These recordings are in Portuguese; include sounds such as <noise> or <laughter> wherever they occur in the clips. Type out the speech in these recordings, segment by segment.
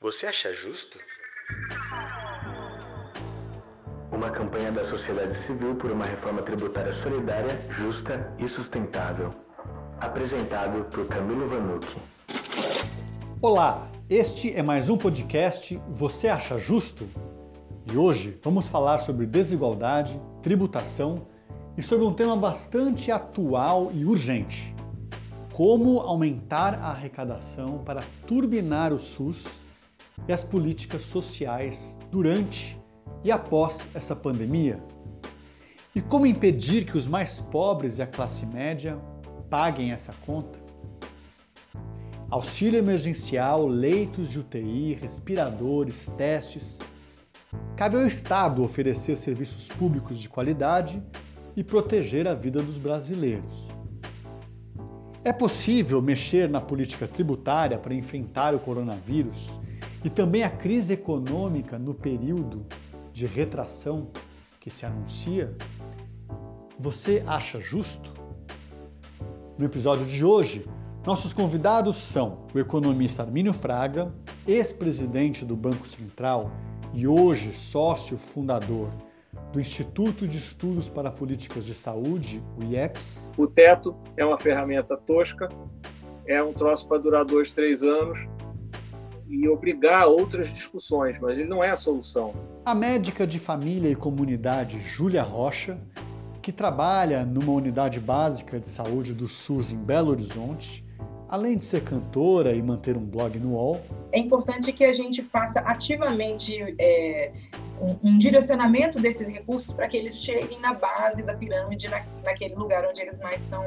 Você acha justo? Uma campanha da sociedade civil por uma reforma tributária solidária, justa e sustentável. Apresentado por Camilo Vanucci. Olá, este é mais um podcast Você acha justo? E hoje vamos falar sobre desigualdade, tributação e sobre um tema bastante atual e urgente: como aumentar a arrecadação para turbinar o SUS e as políticas sociais durante e após essa pandemia? E como impedir que os mais pobres e a classe média paguem essa conta? Auxílio emergencial, leitos de UTI, respiradores, testes. Cabe ao Estado oferecer serviços públicos de qualidade e proteger a vida dos brasileiros. É possível mexer na política tributária para enfrentar o coronavírus e também a crise econômica no período de retração que se anuncia? Você acha justo? No episódio de hoje, nossos convidados são o economista Armínio Fraga, ex-presidente do Banco Central e hoje sócio fundador do Instituto de Estudos para Políticas de Saúde, o IEPS. O teto é uma ferramenta tosca, é um troço para durar dois, três anos e obrigar outras discussões, mas ele não é a solução. A médica de família e comunidade Júlia Rocha, que trabalha numa unidade básica de saúde do SUS em Belo Horizonte, além de ser cantora e manter um blog no UOL. É importante que a gente faça ativamente é, um, um, direcionamento desses recursos para que eles cheguem na base da pirâmide, na, naquele lugar onde eles mais são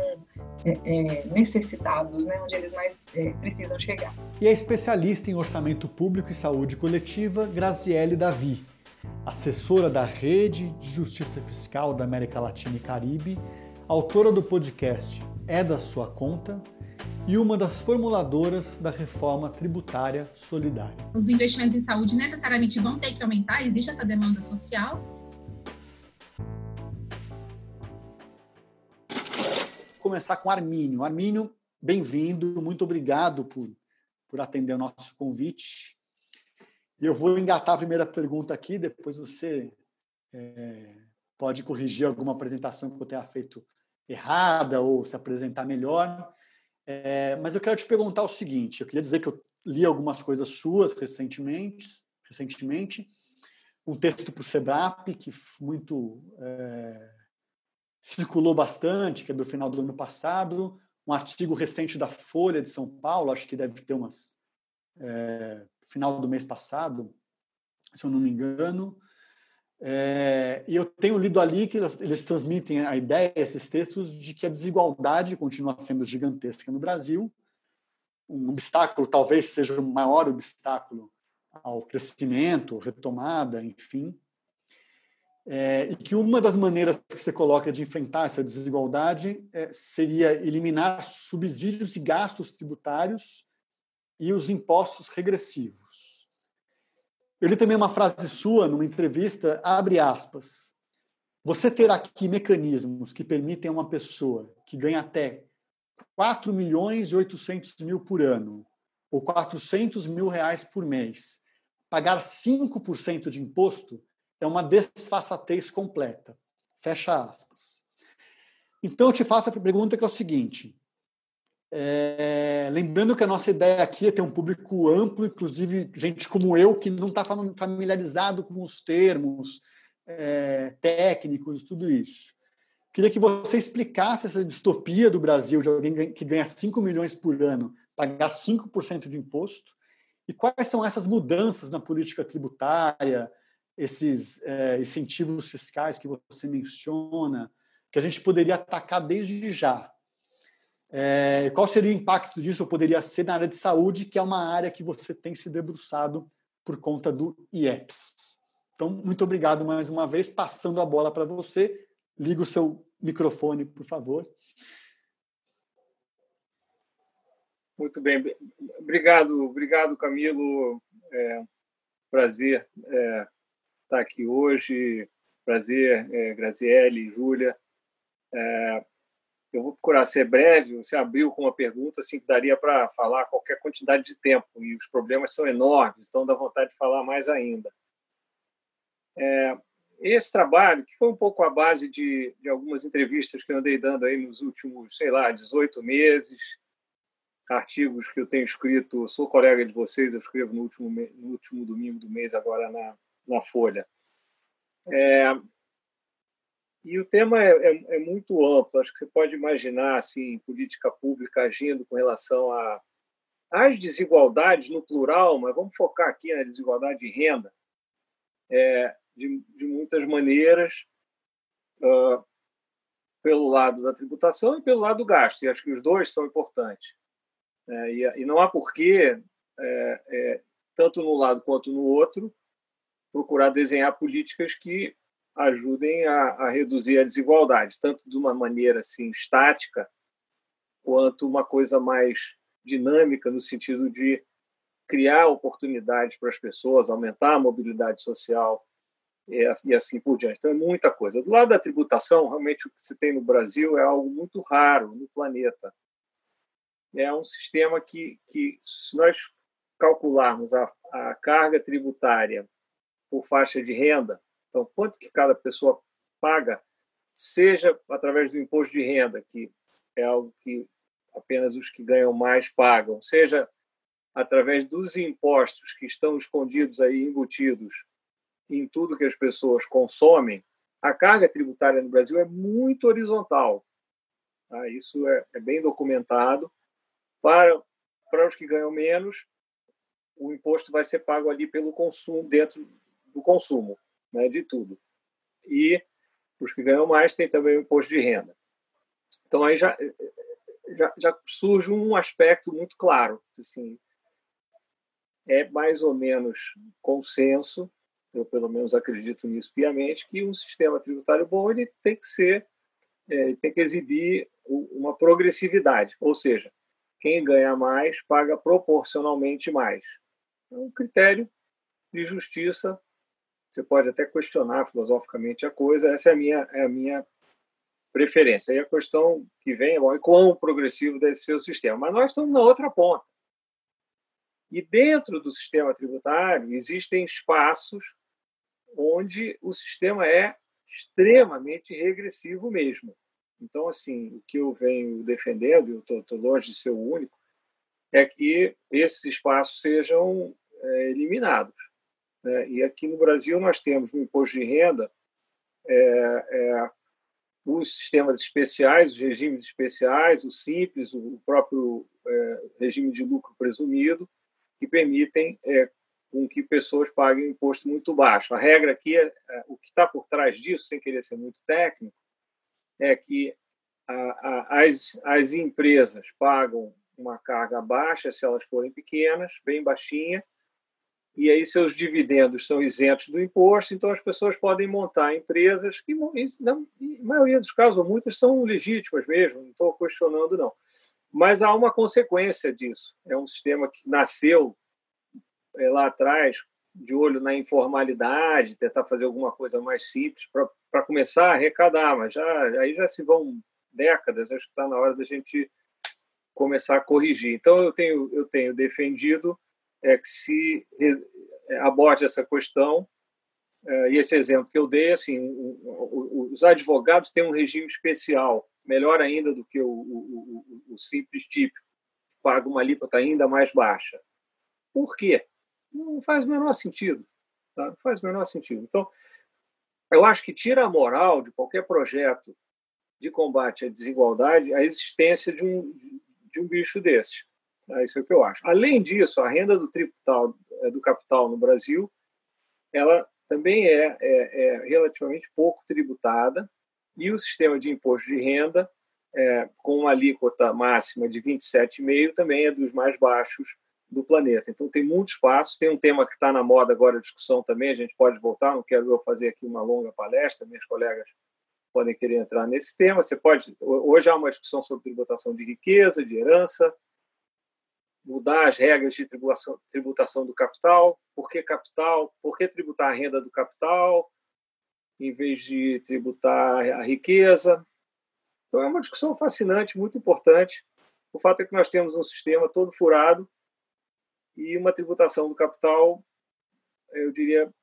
é, é, necessitados, né? onde eles mais é, precisam chegar. E é especialista em orçamento público e saúde coletiva, Graziele Davi, assessora da Rede de Justiça Fiscal da América Latina e Caribe, autora do podcast É da Sua Conta e uma das formuladoras da reforma tributária solidária. Os investimentos em saúde necessariamente vão ter que aumentar, existe essa demanda social. Vou começar com Armínio. Armínio, bem-vindo, muito obrigado por, por atender o nosso convite. Eu vou engatar a primeira pergunta aqui, depois você é, pode corrigir alguma apresentação que eu tenha feito errada ou se apresentar melhor. É, mas eu quero te perguntar o seguinte: eu queria dizer que eu li algumas coisas suas recentemente, recentemente um texto para o Sebrap que muito é, circulou bastante, que é do final do ano passado, um artigo recente da Folha de São Paulo, acho que deve ter umas é, final do mês passado, se eu não me engano, é, e eu tenho lido ali que eles, eles, transmitem a ideia, esses textos, de que a desigualdade continua sendo gigantesca no Brasil. Um obstáculo, talvez seja o maior obstáculo ao crescimento, retomada, enfim. É, e que uma das maneiras que você coloca de enfrentar essa desigualdade é, seria eliminar subsídios e gastos tributários e os impostos regressivos. Eu li também uma frase sua numa entrevista, abre aspas. Você ter aqui mecanismos que permitem a uma pessoa que ganha até 4 milhões e 800 mil por ano, ou 400 mil reais por mês, pagar 5% de imposto é uma desfaçatez completa. Fecha aspas. Então, eu te faço a pergunta que é o seguinte: é, lembrando que a nossa ideia aqui é ter um público amplo, inclusive gente como eu, que não está familiarizado com os termos é, técnicos, tudo isso. Queria que você explicasse essa distopia do Brasil de alguém que ganha 5 milhões por ano, pagar 5% de imposto, e quais são essas mudanças na política tributária, esses é, incentivos fiscais que você menciona, que a gente poderia atacar desde já é, qual seria o impacto disso? Poderia ser na área de saúde, que é uma área que você tem se debruçado por conta do IEPS. Então, muito obrigado mais uma vez. Passando a bola para você. Liga o seu microfone, por favor. Muito bem. Obrigado, obrigado Camilo. É, prazer é, estar aqui hoje. Prazer, é, Graziele, Júlia. É, eu vou procurar ser breve. Você abriu com uma pergunta assim que daria para falar qualquer quantidade de tempo e os problemas são enormes, então dá vontade de falar mais ainda. É, esse trabalho, que foi um pouco a base de, de algumas entrevistas que eu andei dando aí nos últimos, sei lá, 18 meses, artigos que eu tenho escrito, sou colega de vocês, eu escrevo no último, no último domingo do mês, agora na, na Folha. É, e o tema é, é, é, muito amplo, acho que você pode imaginar assim, política pública agindo com relação a, às desigualdades no plural, mas vamos focar aqui na desigualdade de renda, é, de, de muitas maneiras, uh, pelo lado da tributação e pelo lado do gasto, e acho que os dois são importantes. É, e, e, não há porquê, é, é, tanto no lado quanto no outro, procurar desenhar políticas que ajudem a, a, reduzir a desigualdade, tanto de uma maneira assim estática, quanto uma coisa mais dinâmica no sentido de criar oportunidades para as pessoas, aumentar a mobilidade social e assim por diante. Então é muita coisa. Do lado da tributação, realmente o que se tem no Brasil é algo muito raro no planeta é um sistema que, que se nós calcularmos a, a carga tributária por faixa de renda, então quanto que cada pessoa paga, seja através do imposto de renda, que é algo que apenas os que ganham mais pagam, seja através dos impostos que estão escondidos aí, embutidos em tudo que as pessoas consomem, a carga tributária no Brasil é muito horizontal. Tá? Isso é, é bem documentado. Para, para os que ganham menos, o imposto vai ser pago ali pelo consumo, dentro do consumo, né, de tudo. E os que ganham mais tem também o imposto de renda. Então aí já, já, já surge um aspecto muito claro, assim, é mais ou menos consenso, eu pelo menos acredito nisso piamente, que um sistema tributário bom ele tem que ser, é, tem que exibir uma progressividade, ou seja, quem ganha mais paga proporcionalmente mais. É um critério de justiça. Você pode até questionar filosoficamente a coisa. Essa é a minha, é a minha preferência. E a questão que vem é quão progressivo deve ser o sistema. Mas nós estamos na outra ponta. E dentro do sistema tributário existem espaços onde o sistema é extremamente regressivo mesmo. Então, assim, o que eu venho defendendo, eu estou longe de ser o único, é que esses espaços sejam é, eliminados. Né? E aqui no Brasil nós temos no imposto de renda é, é, os sistemas especiais, os regimes especiais, o simples, o próprio é, regime de lucro presumido, que permitem é, com que pessoas paguem um imposto muito baixo. A regra aqui, é, é o que está por trás disso, sem querer ser muito técnico, é que a, a, as, as empresas pagam uma carga baixa se elas forem pequenas, bem baixinha, e aí seus dividendos são isentos do imposto, então as pessoas podem montar empresas que, na maioria dos casos, muitas são legítimas mesmo, não estou questionando, não. Mas há uma consequência disso. É um sistema que nasceu é, lá atrás de olho na informalidade, tentar fazer alguma coisa mais simples para começar a arrecadar, mas já aí já se vão décadas, acho que está na hora da gente começar a corrigir. Então eu tenho eu tenho defendido é que se é, aborde essa questão é, e esse exemplo que eu dei, assim, os advogados têm um regime especial, melhor ainda do que o, o, o, simples típico, paga uma alíquota ainda mais baixa. Por quê? Não faz o menor sentido. Tá? Não faz o menor sentido. Então, eu acho que tira a moral de qualquer projeto de combate à desigualdade a existência de um, de um bicho desse. É isso é o que eu acho. Além disso, a renda do, tributal, é, do capital no Brasil ela também é, é, é relativamente pouco tributada e o sistema de imposto de renda, é, com uma alíquota máxima de 27,5%, também é dos mais baixos do planeta. Então, tem muito espaço. Tem um tema que está na moda agora, a discussão também, a gente pode voltar, não quero eu fazer aqui uma longa palestra, minhas colegas podem querer entrar nesse tema. Você pode. Hoje há uma discussão sobre tributação de riqueza, de herança, mudar as regras de tributação, do capital. Por que capital? Por que tributar a renda do capital em vez de tributar a riqueza? Então, é uma discussão fascinante, muito importante. O fato é que nós temos um sistema todo furado e uma tributação do capital, eu diria,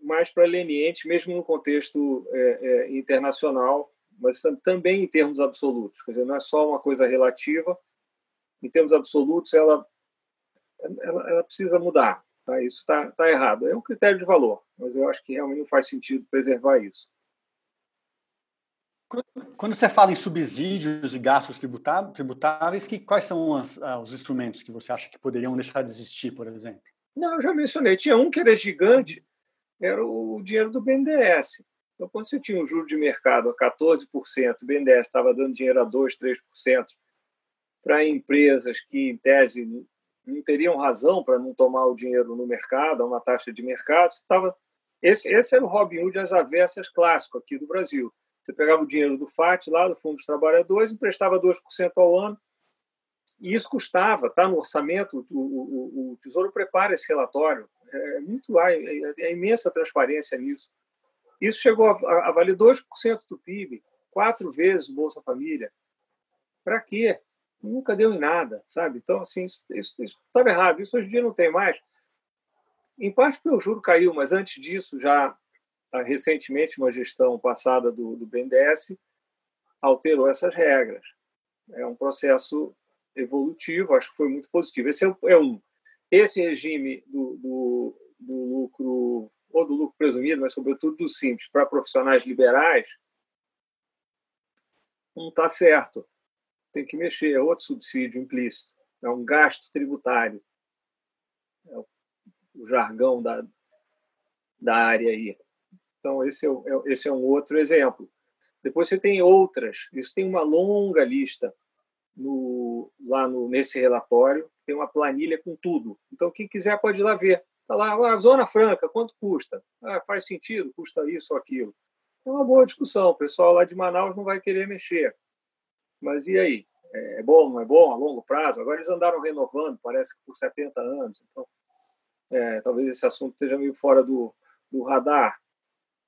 mais para leniente, mesmo no contexto é, é, internacional, mas também em termos absolutos. Quer dizer, não é só uma coisa relativa. Em termos absolutos, ela, ela, ela precisa mudar. Tá? Isso está tá errado. É um critério de valor, mas eu acho que realmente não faz sentido preservar isso. Quando você fala em subsídios e gastos tributáveis, que, quais são as, ah, os instrumentos que você acha que poderiam deixar de existir, por exemplo? Não, eu já mencionei. Tinha um que era gigante, era o dinheiro do BNDES. Então, quando você tinha um juro de mercado a 14%, o BNDES estava dando dinheiro a 2%, 3% para empresas que, em tese, não teriam razão para não tomar o dinheiro no mercado, a uma taxa de mercado. Estava... Esse, esse era o Robin Hood às avessas clássico aqui do Brasil. Você pegava o dinheiro do FAT, lá do Fundo dos Trabalhadores, emprestava 2% ao ano, e isso custava, está no orçamento, o, o, o, Tesouro prepara esse relatório, é muito é, é, é imensa transparência nisso. Isso chegou a, a valer 2% do PIB, quatro vezes o Bolsa Família. Para quê? Nunca deu em nada, sabe? Então, assim, isso estava errado. Isso hoje em dia não tem mais. Em parte porque o juro caiu, mas antes disso, já ah, recentemente, uma gestão passada do, do BNDES alterou essas regras. É um processo evolutivo, acho que foi muito positivo. Esse é, é um. Esse regime do, do, do lucro, ou do lucro presumido, mas sobretudo do simples, para profissionais liberais, não está certo tem que mexer, é outro subsídio implícito, é um gasto tributário. É o jargão da, da área aí. Então, esse é, é, esse é um outro exemplo. Depois você tem outras, isso tem uma longa lista no, lá no, nesse relatório, tem uma planilha com tudo. Então, quem quiser pode ir lá ver. Está lá, ah, Zona Franca, quanto custa? Ah, faz sentido, custa isso ou aquilo. É uma boa discussão. O pessoal lá de Manaus não vai querer mexer. Mas e aí? É, é bom, não é bom a longo prazo? Agora eles andaram renovando, parece que por 70 anos. Então, é, talvez esse assunto esteja meio fora do, do radar.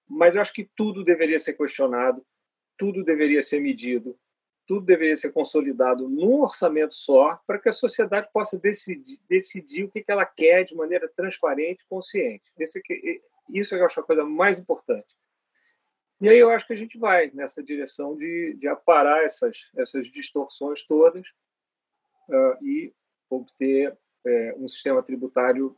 Mas eu acho que tudo deveria ser questionado, tudo deveria ser medido, tudo deveria ser consolidado num orçamento só, para que a sociedade possa decidir, decidir o que ela quer de maneira transparente e consciente. Esse, isso eu acho a coisa mais importante. E aí eu acho que a gente vai nessa direção de, de aparar essas, essas distorções todas uh, e obter é, um sistema tributário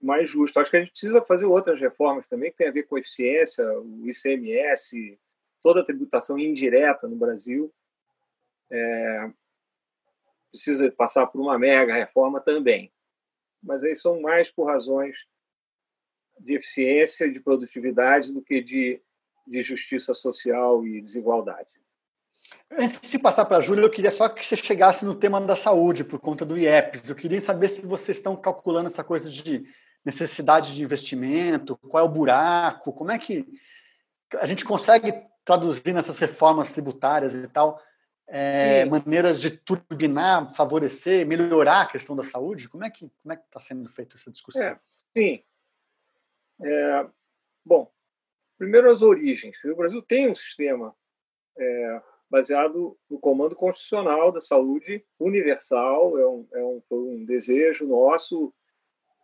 mais justo. Acho que a gente precisa fazer outras reformas também que tem a ver com a eficiência, o ICMS, toda a tributação indireta no Brasil. É, precisa passar por uma mega reforma também. Mas aí são mais por razões de eficiência, de produtividade, do que de de justiça social e desigualdade. Antes de passar para a Júlia, eu queria só que você chegasse no tema da saúde, por conta do IEPS. Eu queria saber se vocês estão calculando essa coisa de necessidade de investimento, qual é o buraco, como é que a gente consegue traduzir nessas reformas tributárias e tal, é, maneiras de turbinar, favorecer, melhorar a questão da saúde? Como é que como é que está sendo feita essa discussão? É, sim. É, bom, Primeiro, as origens. O Brasil tem um sistema é, baseado no comando constitucional da saúde universal, é um, é um, um desejo nosso,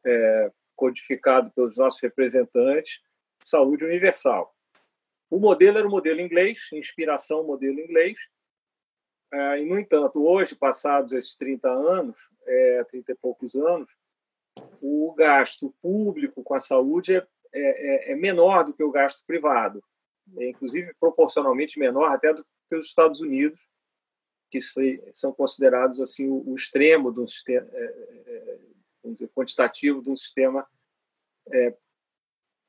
é, codificado pelos nossos representantes, saúde universal. O modelo era o modelo inglês, inspiração modelo inglês, é, e, no entanto, hoje, passados esses 30 anos, é, 30 e poucos anos, o gasto público com a saúde é é, é, é menor do que o gasto privado, é, inclusive proporcionalmente menor até do que os Estados Unidos, que são considerados assim o, o extremo do sistema, é, é, dizer, quantitativo de um sistema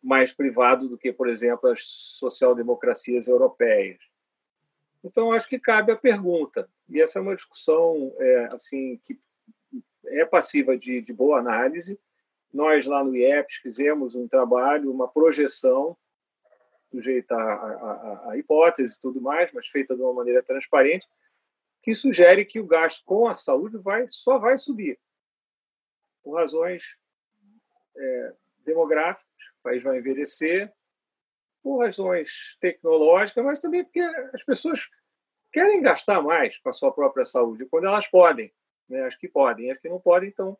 mais privado do que, por exemplo, as social-democracias europeias. Então, acho que cabe a pergunta, e essa é uma discussão assim que é passiva de, de boa análise, nós, lá no IEPS, fizemos um trabalho, uma projeção, sujeita a, a, a hipótese e tudo mais, mas feita de uma maneira transparente, que sugere que o gasto com a saúde vai, só vai subir, por razões é, demográficas, o país vai envelhecer, por razões tecnológicas, mas também porque as pessoas querem gastar mais com a sua própria saúde, quando elas podem. Né? As que podem, as que não podem, então,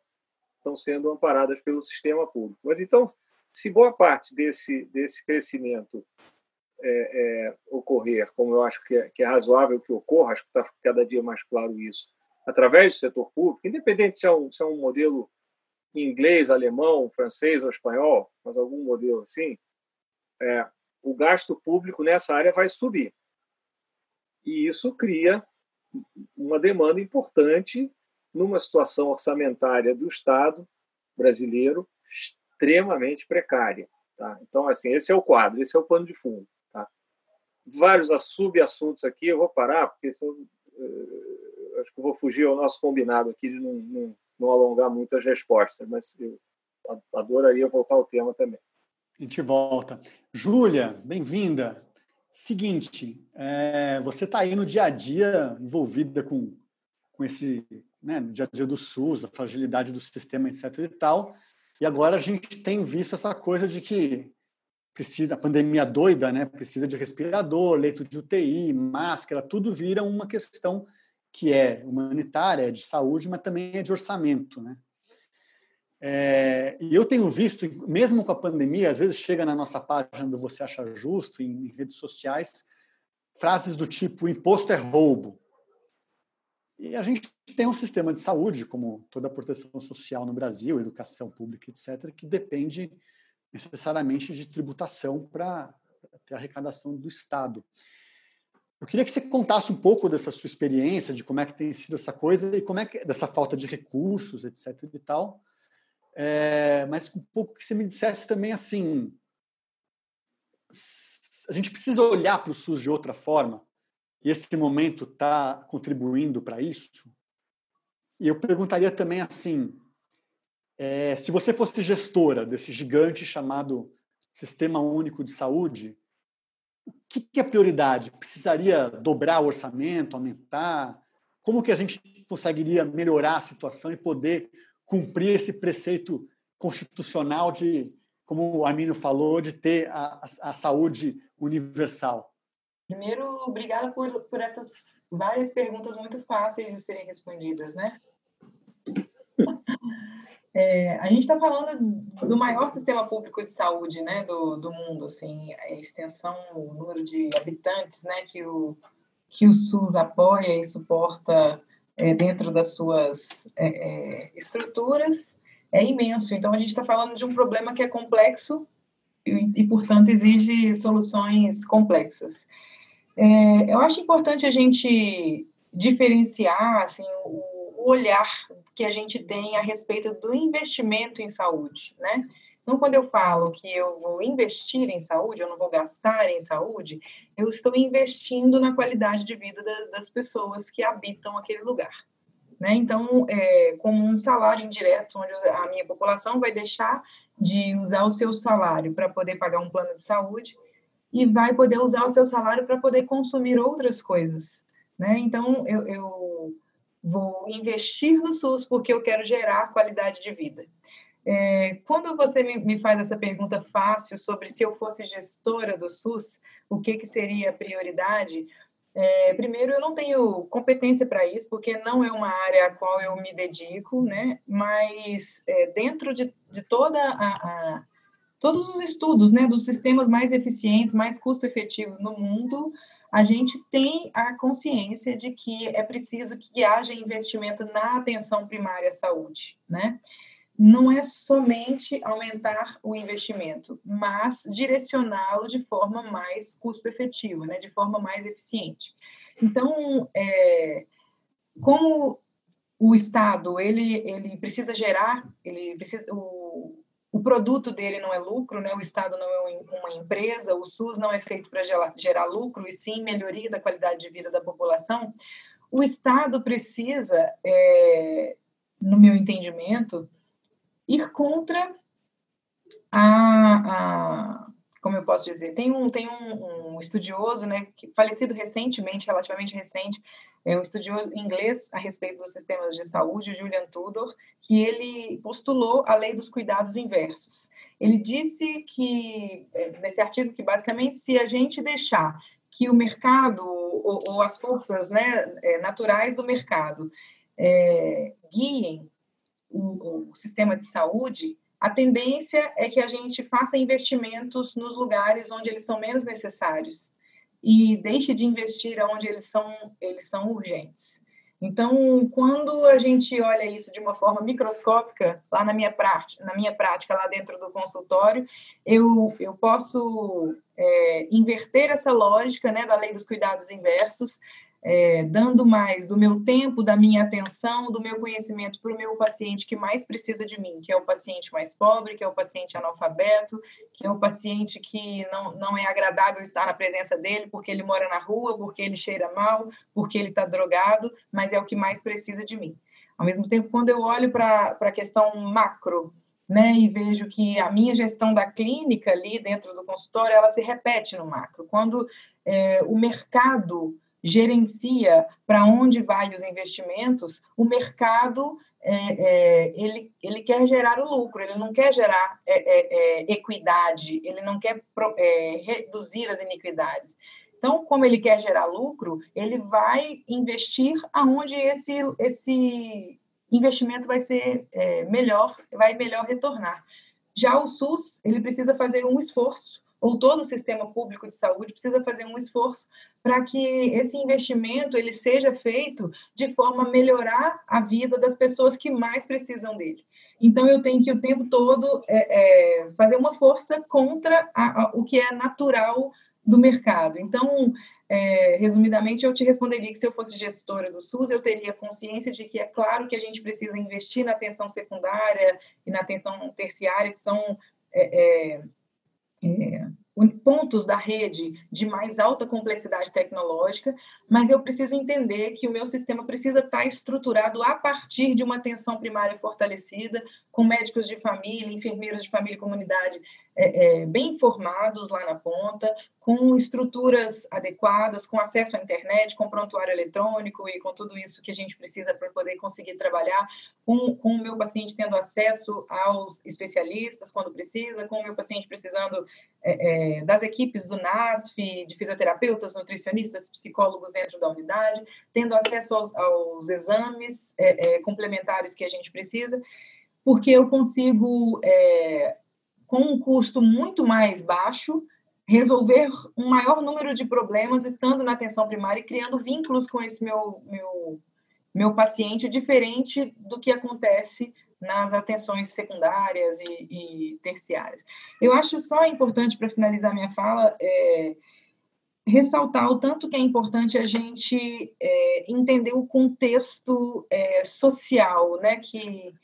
estão sendo amparadas pelo sistema público. Mas então, se boa parte desse, desse crescimento é, é, ocorrer, como eu acho que é, que é razoável que ocorra, acho que está cada dia mais claro isso, através do setor público, independente se é um, se é um modelo inglês, alemão, francês ou espanhol, mas algum modelo assim, é, o gasto público nessa área vai subir. E isso cria uma demanda importante numa situação orçamentária do Estado brasileiro extremamente precária. Tá? Então, assim, esse é o quadro, esse é o pano de fundo. Tá? Vários subassuntos aqui, eu vou parar, porque senão, uh, acho que vou fugir ao nosso combinado aqui de não, não, não alongar muito as respostas, mas eu adoraria voltar ao tema também. A gente volta. Júlia, bem-vinda. Seguinte, é, você está aí no dia a dia envolvida com, com esse, né, dia a dia do SUS, a fragilidade do sistema, etc. e tal. E agora a gente tem visto essa coisa de que precisa, a pandemia doida, né? Precisa de respirador, leito de UTI, máscara, tudo vira uma questão que é humanitária, é de saúde, mas também é de orçamento, né? É, e eu tenho visto, mesmo com a pandemia, às vezes chega na nossa página do Você Acha Justo, em, em redes sociais, frases do tipo: imposto é roubo. E a gente tem um sistema de saúde, como toda a proteção social no Brasil, educação pública, etc., que depende necessariamente de tributação para ter arrecadação do Estado. Eu queria que você contasse um pouco dessa sua experiência, de como é que tem sido essa coisa e como é que dessa falta de recursos, etc. e tal, é, mas um pouco que você me dissesse também assim, a gente precisa olhar para o SUS de outra forma e esse momento está contribuindo para isso. E eu perguntaria também assim, é, se você fosse gestora desse gigante chamado Sistema Único de Saúde, o que, que é prioridade? Precisaria dobrar o orçamento, aumentar? Como que a gente conseguiria melhorar a situação e poder cumprir esse preceito constitucional de, como o Arminio falou, de ter a, a, a saúde universal? Primeiro, obrigada por, por essas várias perguntas muito fáceis de serem respondidas, né? <laughs> É, a gente está falando do maior sistema público de saúde, né, do, do mundo, assim, a extensão, o número de habitantes, né, que o que o SUS apoia e suporta é, dentro das suas é, é, estruturas é imenso. Então, a gente está falando de um problema que é complexo e, e portanto, exige soluções complexas. É, eu acho importante a gente diferenciar assim, o, olhar que a gente tem a respeito do investimento em saúde, né? Então, quando eu falo que eu vou investir em saúde, eu não vou gastar em saúde, eu estou investindo na qualidade de vida da, das pessoas que habitam aquele lugar. Né? Então, é, como um salário indireto, onde a minha população vai deixar de usar o seu salário para poder pagar um plano de saúde e vai poder usar o seu salário para poder consumir outras coisas. Né? Então, eu, eu vou investir no SUS porque eu quero gerar qualidade de vida. É, quando você me, me, faz essa pergunta fácil sobre se eu fosse gestora do SUS, o que, que seria a prioridade? É, primeiro, eu não tenho competência para isso, porque não é uma área a qual eu me dedico, né? mas é, dentro de, de toda a, a, todos os estudos né, dos sistemas mais eficientes, mais custo-efetivos no mundo, a gente tem a consciência de que é preciso que haja investimento na atenção primária à saúde, né? não é somente aumentar o investimento, mas direcioná-lo de forma mais custo-efetiva, né, de forma mais eficiente. Então, é, como o Estado ele, ele precisa gerar, ele precisa, o, o produto dele não é lucro, né? o Estado não é uma empresa, o SUS não é feito para gerar, lucro, e sim melhoria da qualidade de vida da população, o Estado precisa, é, no meu entendimento, ir contra a, a como eu posso dizer, tem um tem um, um, estudioso, né, que falecido recentemente, relativamente recente, é um estudioso inglês a respeito dos sistemas de saúde, Julian Tudor, que ele postulou a lei dos cuidados inversos. Ele disse que é, nesse artigo que basicamente se a gente deixar que o mercado ou, ou as forças né, é, naturais do mercado é, guiem o, o sistema de saúde, a tendência é que a gente faça investimentos nos lugares onde eles são menos necessários e deixe de investir onde eles são, eles são urgentes. Então, quando a gente olha isso de uma forma microscópica, lá na minha prática, na minha prática lá dentro do consultório, eu, eu posso é, inverter essa lógica né, da lei dos cuidados inversos é, dando mais do meu tempo, da minha atenção, do meu conhecimento para o meu paciente que mais precisa de mim, que é o paciente mais pobre, que é o paciente analfabeto, que é o paciente que não, não é agradável estar na presença dele porque ele mora na rua, porque ele cheira mal, porque ele está drogado, mas é o que mais precisa de mim. Ao mesmo tempo, quando eu olho para a questão macro, né, e vejo que a minha gestão da clínica ali dentro do consultório, ela se repete no macro. Quando é, o mercado gerencia para onde vai os investimentos, o mercado é, é, ele, ele quer gerar o lucro, ele não quer gerar é, é, é equidade, ele não quer pro, é, reduzir as iniquidades. Então, como ele quer gerar lucro, ele vai investir aonde esse, esse investimento vai ser melhor, vai melhor retornar. Já o SUS, ele precisa fazer um esforço ou todo o sistema público de saúde precisa fazer um esforço para que esse investimento ele seja feito de forma a melhorar a vida das pessoas que mais precisam dele. Então, eu tenho que o tempo todo é, é, fazer uma força contra a, a, o que é natural do mercado. Então, é, resumidamente, eu te responderia que se eu fosse gestora do SUS, eu teria consciência de que é claro que a gente precisa investir na atenção secundária e na atenção terciária, que são é, é é, pontos da rede de mais alta complexidade tecnológica, mas eu preciso entender que o meu sistema precisa estar estruturado a partir de uma atenção primária fortalecida, com médicos de família, enfermeiros de família e comunidade é, é, bem informados lá na ponta, com estruturas adequadas, com acesso à internet, com prontuário eletrônico e com tudo isso que a gente precisa para poder conseguir trabalhar, com, com o meu paciente tendo acesso aos especialistas quando precisa, com o meu paciente precisando é, é das equipes do NASF, de fisioterapeutas, nutricionistas, psicólogos dentro da unidade, tendo acesso aos, aos exames é, complementares que a gente precisa, porque eu consigo com um custo muito mais baixo, resolver um maior número de problemas estando na atenção primária e criando vínculos com esse meu, meu, meu paciente, diferente do que acontece nas atenções secundárias e, e terciárias. Eu acho só importante, para finalizar minha fala, é, ressaltar o tanto que é importante a gente é, entender o contexto é, social, né, que,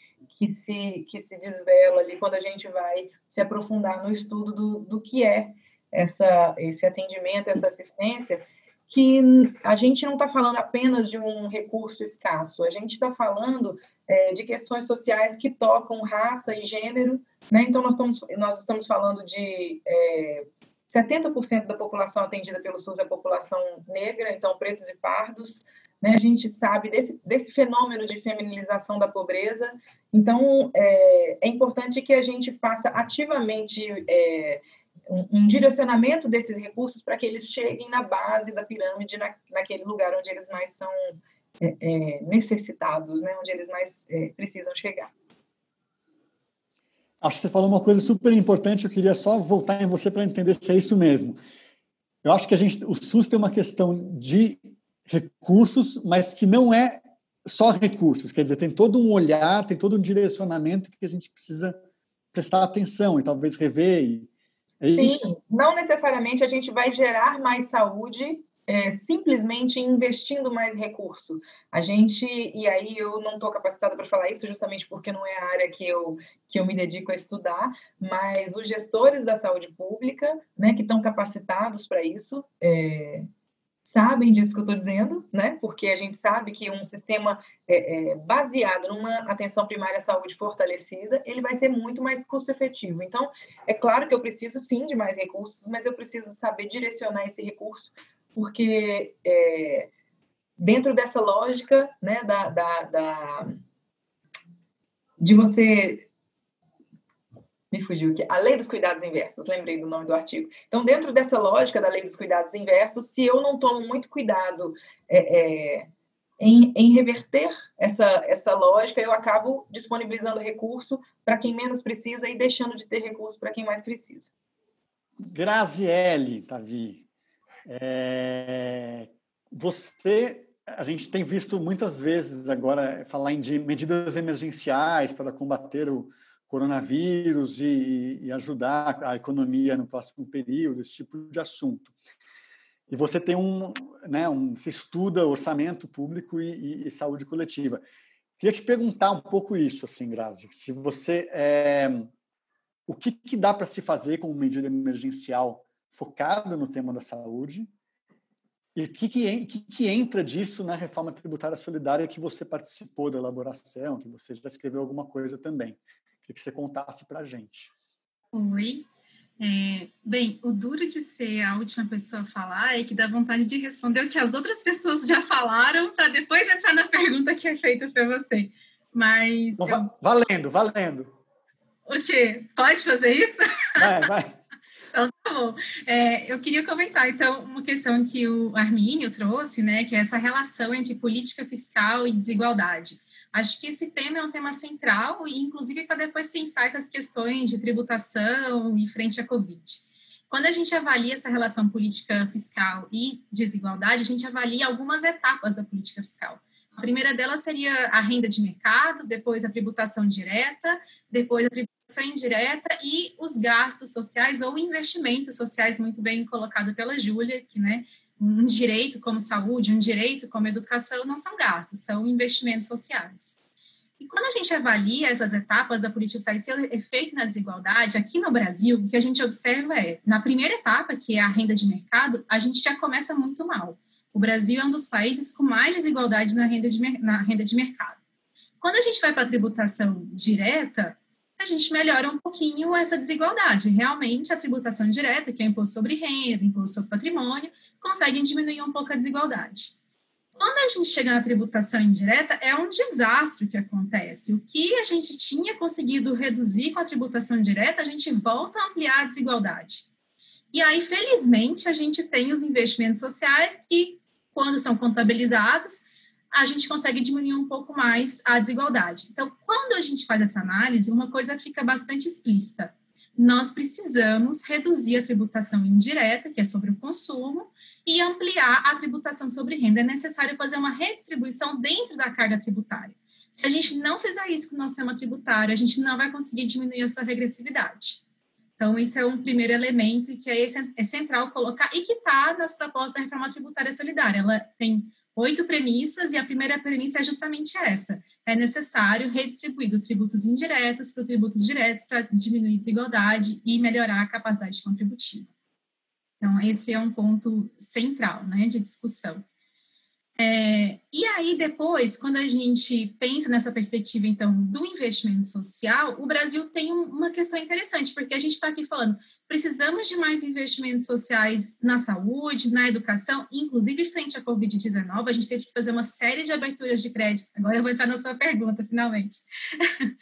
que se, que se desvela ali quando a gente vai se aprofundar no estudo do, do que é essa, esse atendimento, essa assistência, que a gente não está falando apenas de um recurso escasso, a gente está falando é, de questões sociais que tocam raça e gênero, né? Então, nós estamos, nós estamos falando de é, 70% da população atendida pelo SUS é população negra, então pretos e pardos, né? A gente sabe desse, desse fenômeno de feminilização da pobreza. Então, é, é importante que a gente faça ativamente é, um, um, direcionamento desses recursos para que eles cheguem na base da pirâmide, na, naquele lugar onde eles mais são é, é necessitados, né? onde eles mais é, precisam chegar. Acho que você falou uma coisa super importante, eu queria só voltar em você para entender se é isso mesmo. Eu acho que a gente, o SUS tem uma questão de recursos, mas que não é só recursos, quer dizer, tem todo um olhar, tem todo um direcionamento que a gente precisa prestar atenção e talvez rever. E, é Sim, isso? não necessariamente a gente vai gerar mais saúde é, simplesmente investindo mais recurso. A gente, e aí eu não estou capacitada para falar isso justamente porque não é a área que eu, que eu me dedico a estudar, mas os gestores da saúde pública, né, que estão capacitados para isso, é, sabem disso que eu estou dizendo, né? Porque a gente sabe que um sistema é, é, baseado numa atenção primária à saúde fortalecida, ele vai ser muito mais custo efetivo. Então, é claro que eu preciso sim de mais recursos, mas eu preciso saber direcionar esse recurso, porque é, dentro dessa lógica, né, da, da, da de você me fugiu aqui, a lei dos cuidados inversos, lembrei do nome do artigo. Então, dentro dessa lógica da lei dos cuidados inversos, se eu não tomo muito cuidado é, é, em, em, reverter essa, essa lógica, eu acabo disponibilizando recurso para quem menos precisa e deixando de ter recurso para quem mais precisa. Graziele, Tavi, é, você, a gente tem visto muitas vezes agora falar em medidas emergenciais para combater o coronavírus e, e, ajudar a economia no próximo período, esse tipo de assunto. E você tem um, né, um se estuda orçamento público e, e, e saúde coletiva. Queria te perguntar um pouco isso, assim, Grazi, se você é, o que, que dá para se fazer com medida emergencial focada no tema da saúde e o que, que, que, que entra disso na reforma tributária solidária que você participou da elaboração, que você já escreveu alguma coisa também. Queria que você contasse para a gente. Oi. É, bem, o duro de ser a última pessoa a falar é que dá vontade de responder o que as outras pessoas já falaram para depois entrar na pergunta que é feita para você. Mas. eu... Valendo, valendo. O quê? Pode fazer isso? Vai, vai. <laughs> Então, tá bom. É, eu queria comentar, então, uma questão que o Armínio trouxe, né, que é essa relação entre política fiscal e desigualdade. Acho que esse tema é um tema central, e inclusive para depois pensar essas questões de tributação e frente à Covid. Quando a gente avalia essa relação política fiscal e desigualdade, a gente avalia algumas etapas da política fiscal. A primeira delas seria a renda de mercado, depois a tributação direta, depois a tributação indireta e os gastos sociais ou investimentos sociais, muito bem colocado pela Júlia, que né, um direito como saúde, um direito como educação, não são gastos, são investimentos sociais. E quando a gente avalia essas etapas da política social e seu efeito na desigualdade, aqui no Brasil, o que a gente observa é, na primeira etapa, que é a renda de mercado, a gente já começa muito mal. O Brasil é um dos países com mais desigualdade na renda de, na renda de mercado. Quando a gente vai para a tributação direta, a gente melhora um pouquinho essa desigualdade. Realmente, a tributação direta, que é imposto sobre renda, imposto sobre patrimônio, conseguem diminuir um pouco a desigualdade. Quando a gente chega na tributação indireta, é um desastre que acontece. O que a gente tinha conseguido reduzir com a tributação direta, a gente volta a ampliar a desigualdade. E aí, felizmente, a gente tem os investimentos sociais que, quando são contabilizados, a gente consegue diminuir um pouco mais a desigualdade. Então, quando a gente faz essa análise, uma coisa fica bastante explícita. Nós precisamos reduzir a tributação indireta, que é sobre o consumo, e ampliar a tributação sobre renda. É necessário fazer uma redistribuição dentro da carga tributária. Se a gente não fizer isso com o nosso sistema tributário, a gente não vai conseguir diminuir a sua regressividade. Então, esse é um primeiro elemento que é, é central colocar e que está nas propostas da reforma tributária solidária. Ela tem oito premissas e a primeira premissa é justamente essa: é necessário redistribuir os tributos indiretos para os tributos diretos para diminuir desigualdade e melhorar a capacidade contributiva. Então, esse é um ponto central né, de discussão. É, e aí, depois, quando a gente pensa nessa perspectiva, então, do investimento social, o Brasil tem uma questão interessante, porque a gente está aqui falando, precisamos de mais investimentos sociais na saúde, na educação, inclusive frente à Covid-19, a gente teve que fazer uma série de aberturas de créditos. Agora eu vou entrar na sua pergunta, finalmente. <laughs>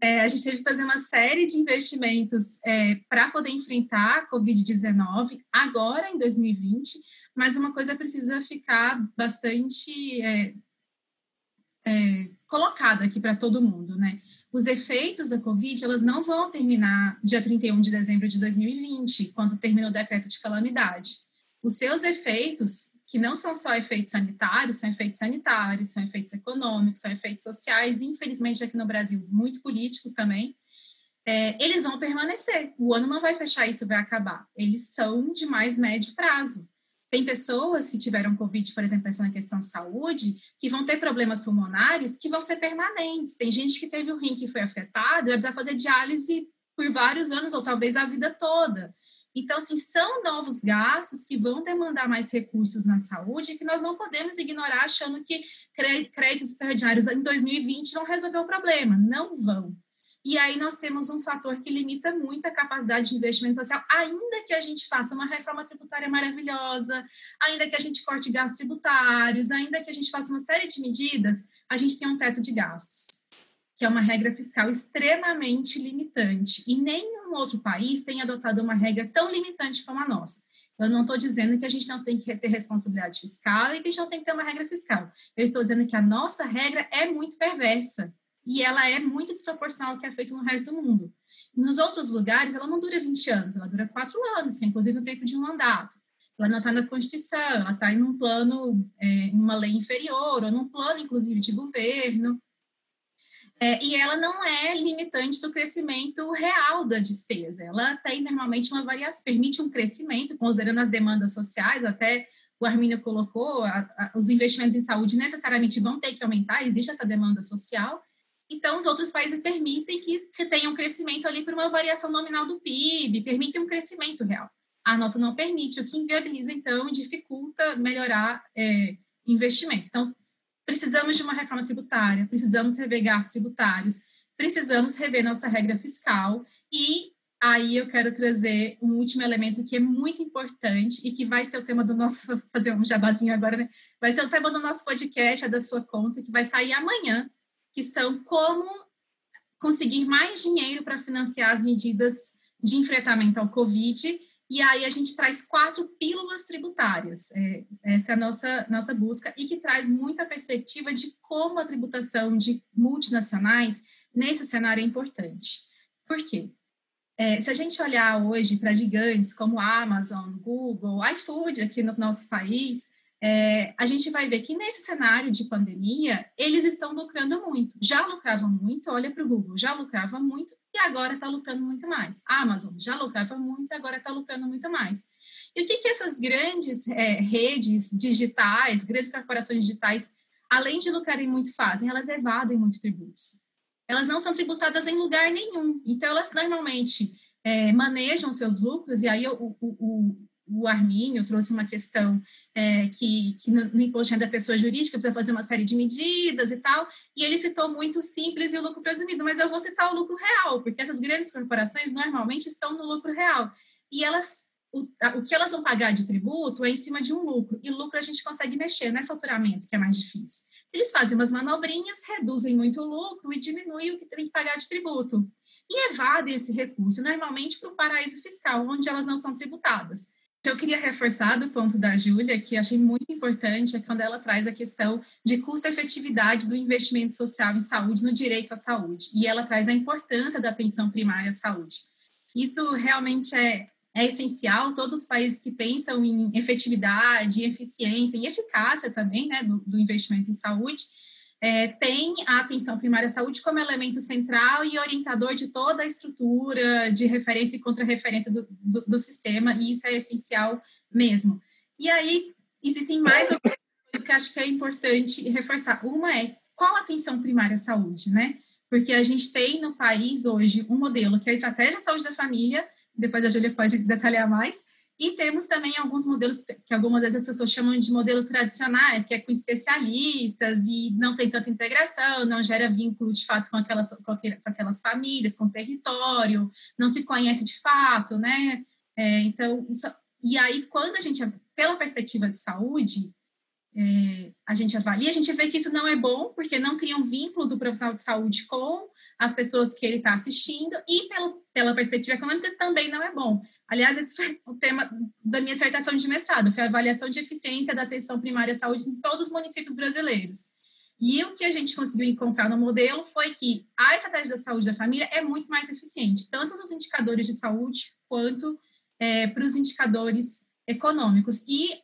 É, a gente teve que fazer uma série de investimentos é, para poder enfrentar a Covid-19 agora, em 2020, mas uma coisa precisa ficar bastante é, é, colocada aqui para todo mundo, né? Os efeitos da Covid, elas não vão terminar dia 31 de dezembro de 2020, quando termina o decreto de calamidade. Os seus efeitos, que não são só efeitos sanitários, são efeitos sanitários, são efeitos econômicos, são efeitos sociais, infelizmente aqui no Brasil, muito políticos também, é, eles vão permanecer. O ano não vai fechar, isso vai acabar. Eles são de mais médio prazo. Tem pessoas que tiveram Covid, por exemplo, pensando na questão saúde, que vão ter problemas pulmonares que vão ser permanentes. Tem gente que teve o rim que foi afetado e vai precisar fazer diálise por vários anos ou talvez a vida toda. Então, assim, são novos gastos que vão demandar mais recursos na saúde que nós não podemos ignorar achando que créditos extraordinários em 2020 vão resolver o problema. Não vão. E aí nós temos um fator que limita muito a capacidade de investimento social, ainda que a gente faça uma reforma tributária maravilhosa, ainda que a gente corte gastos tributários, ainda que a gente faça uma série de medidas, a gente tem um teto de gastos que é uma regra fiscal extremamente limitante. E nenhum outro país tem adotado uma regra tão limitante como a nossa. Eu não estou dizendo que a gente não tem que ter responsabilidade fiscal e que a gente não tem que ter uma regra fiscal. Eu estou dizendo que a nossa regra é muito perversa e ela é muito desproporcional ao que é feito no resto do mundo. Nos outros lugares, ela não dura 20 anos, ela dura 4 anos, que é inclusive o tempo de um mandato. Ela não está na Constituição, ela está em um plano, é, em uma lei inferior, ou num plano, inclusive, de governo. É, e ela não é limitante do crescimento real da despesa. Ela tem normalmente uma variação, permite um crescimento, considerando as demandas sociais, até o Arminio colocou, a, a, os investimentos em saúde necessariamente vão ter que aumentar, existe essa demanda social, então, os outros países permitem que, que tenha um crescimento ali por uma variação nominal do PIB, permitem um crescimento real. A nossa não permite, o que inviabiliza, então, dificulta melhorar é, investimento. Então, precisamos de uma reforma tributária, precisamos rever gastos tributários, precisamos rever nossa regra fiscal e aí eu quero trazer um último elemento que é muito importante e que vai ser o tema do nosso, <laughs> vou fazer um jabazinho agora, né? Vai ser o tema do nosso podcast, é da sua conta, que vai sair amanhã, que são como conseguir mais dinheiro para financiar as medidas de enfrentamento ao Covid. E aí a gente traz quatro pílulas tributárias. É, essa é a nossa, nossa busca e que traz muita perspectiva de como a tributação de multinacionais nesse cenário é importante. Por quê? É, se a gente olhar hoje para gigantes como Amazon, Google, iFood aqui no nosso país, é, a gente vai ver que nesse cenário de pandemia, eles estão lucrando muito. Já lucravam muito, olha para o Google, já lucrava muito e agora está lucrando muito mais. A Amazon já lucrava muito e agora está lucrando muito mais. E o que, que essas grandes é, redes digitais, grandes corporações digitais, além de lucrarem muito, fazem? Elas evadem muito tributos. Elas não são tributadas em lugar nenhum. Então, elas normalmente é, manejam seus lucros, e aí o, o, o Arminio trouxe uma questão é, que, que no, imposto da pessoa jurídica precisa fazer uma série de medidas e tal, e ele citou muito simples e o lucro presumido, mas eu vou citar o lucro real, porque essas grandes corporações normalmente estão no lucro real, e elas, o, o que elas vão pagar de tributo é em cima de um lucro, e lucro a gente consegue mexer, não é faturamento que é mais difícil. Eles fazem umas manobrinhas, reduzem muito o lucro e diminuem o que tem que pagar de tributo. E evadem esse recurso, normalmente para o paraíso fiscal, onde elas não são tributadas eu queria reforçar do ponto da Júlia, que achei muito importante, é quando ela traz a questão de custo-efetividade do investimento social em saúde, no direito à saúde. E ela traz a importância da atenção primária à saúde. Isso realmente é, é essencial. Todos os países que pensam em efetividade, eficiência e eficácia também né, do, do investimento em saúde, é, tem a atenção primária à saúde como elemento central e orientador de toda a estrutura de referência e contra-referência do, do, do, sistema, e isso é essencial mesmo. E aí, existem mais algumas coisas que acho que é importante reforçar. Uma é qual a atenção primária à saúde, né? Porque a gente tem no país hoje um modelo que é a Estratégia de Saúde da Família, depois a Júlia pode detalhar mais, e temos também alguns modelos que algumas das pessoas chamam de modelos tradicionais, que é com especialistas e não tem tanta integração, não gera vínculo de fato com aquelas, com aquelas famílias, com o território, não se conhece de fato, né? É, então, isso, e aí, quando a gente, pela perspectiva de saúde, é, a gente avalia, a gente vê que isso não é bom, porque não cria um vínculo do profissional de saúde com as pessoas que ele está assistindo, e pelo, pela perspectiva econômica também não é bom. Aliás, esse foi o tema da minha dissertação de mestrado, foi a avaliação de eficiência da atenção primária à saúde em todos os municípios brasileiros. E o que a gente conseguiu encontrar no modelo foi que a estratégia da saúde da família é muito mais eficiente, tanto nos indicadores de saúde quanto é, para os indicadores econômicos. E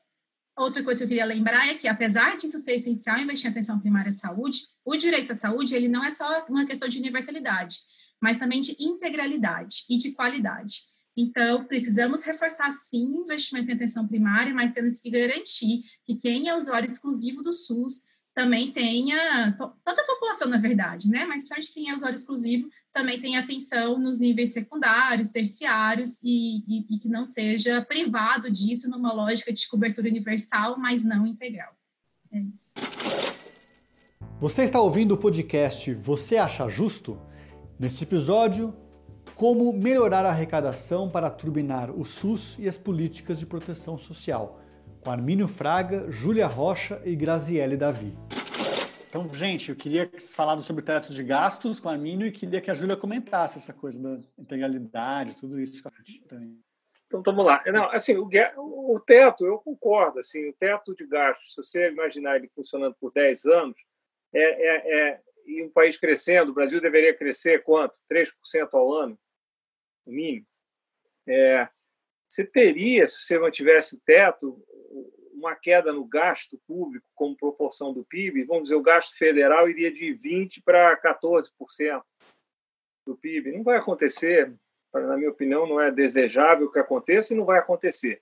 outra coisa que eu queria lembrar é que, apesar disso ser essencial investir em atenção primária à saúde, o direito à saúde ele não é só uma questão de universalidade, mas também de integralidade e de qualidade. Então, precisamos reforçar, sim, o investimento em atenção primária, mas temos que garantir que quem é usuário exclusivo do SUS também tenha, toda a população, na verdade, né? Mas principalmente quem é usuário exclusivo também tenha atenção nos níveis secundários, terciários e, e, e que não seja privado disso numa lógica de cobertura universal, mas não integral. É isso. Você está ouvindo o podcast Você Acha Justo? Neste episódio, como melhorar a arrecadação para turbinar o SUS e as políticas de proteção social, com Armínio Fraga, Júlia Rocha e Graziele Davi. Então, gente, eu queria falar sobre teto de gastos com a Arminio e queria que a Júlia comentasse essa coisa da integralidade, tudo isso com a gente também. Então, vamos lá. Não, assim, o, o, teto, eu concordo. Assim, o teto de gastos, se você imaginar ele funcionando por 10 anos, é, é, é, e um país crescendo, o Brasil deveria crescer quanto? 3% ao ano, no mínimo. É, você teria, se você mantivesse teto, uma queda no gasto público como proporção do PIB, vamos dizer, o gasto federal iria de 20% para 14% do PIB. Não vai acontecer, na minha opinião, não é desejável que aconteça e não vai acontecer.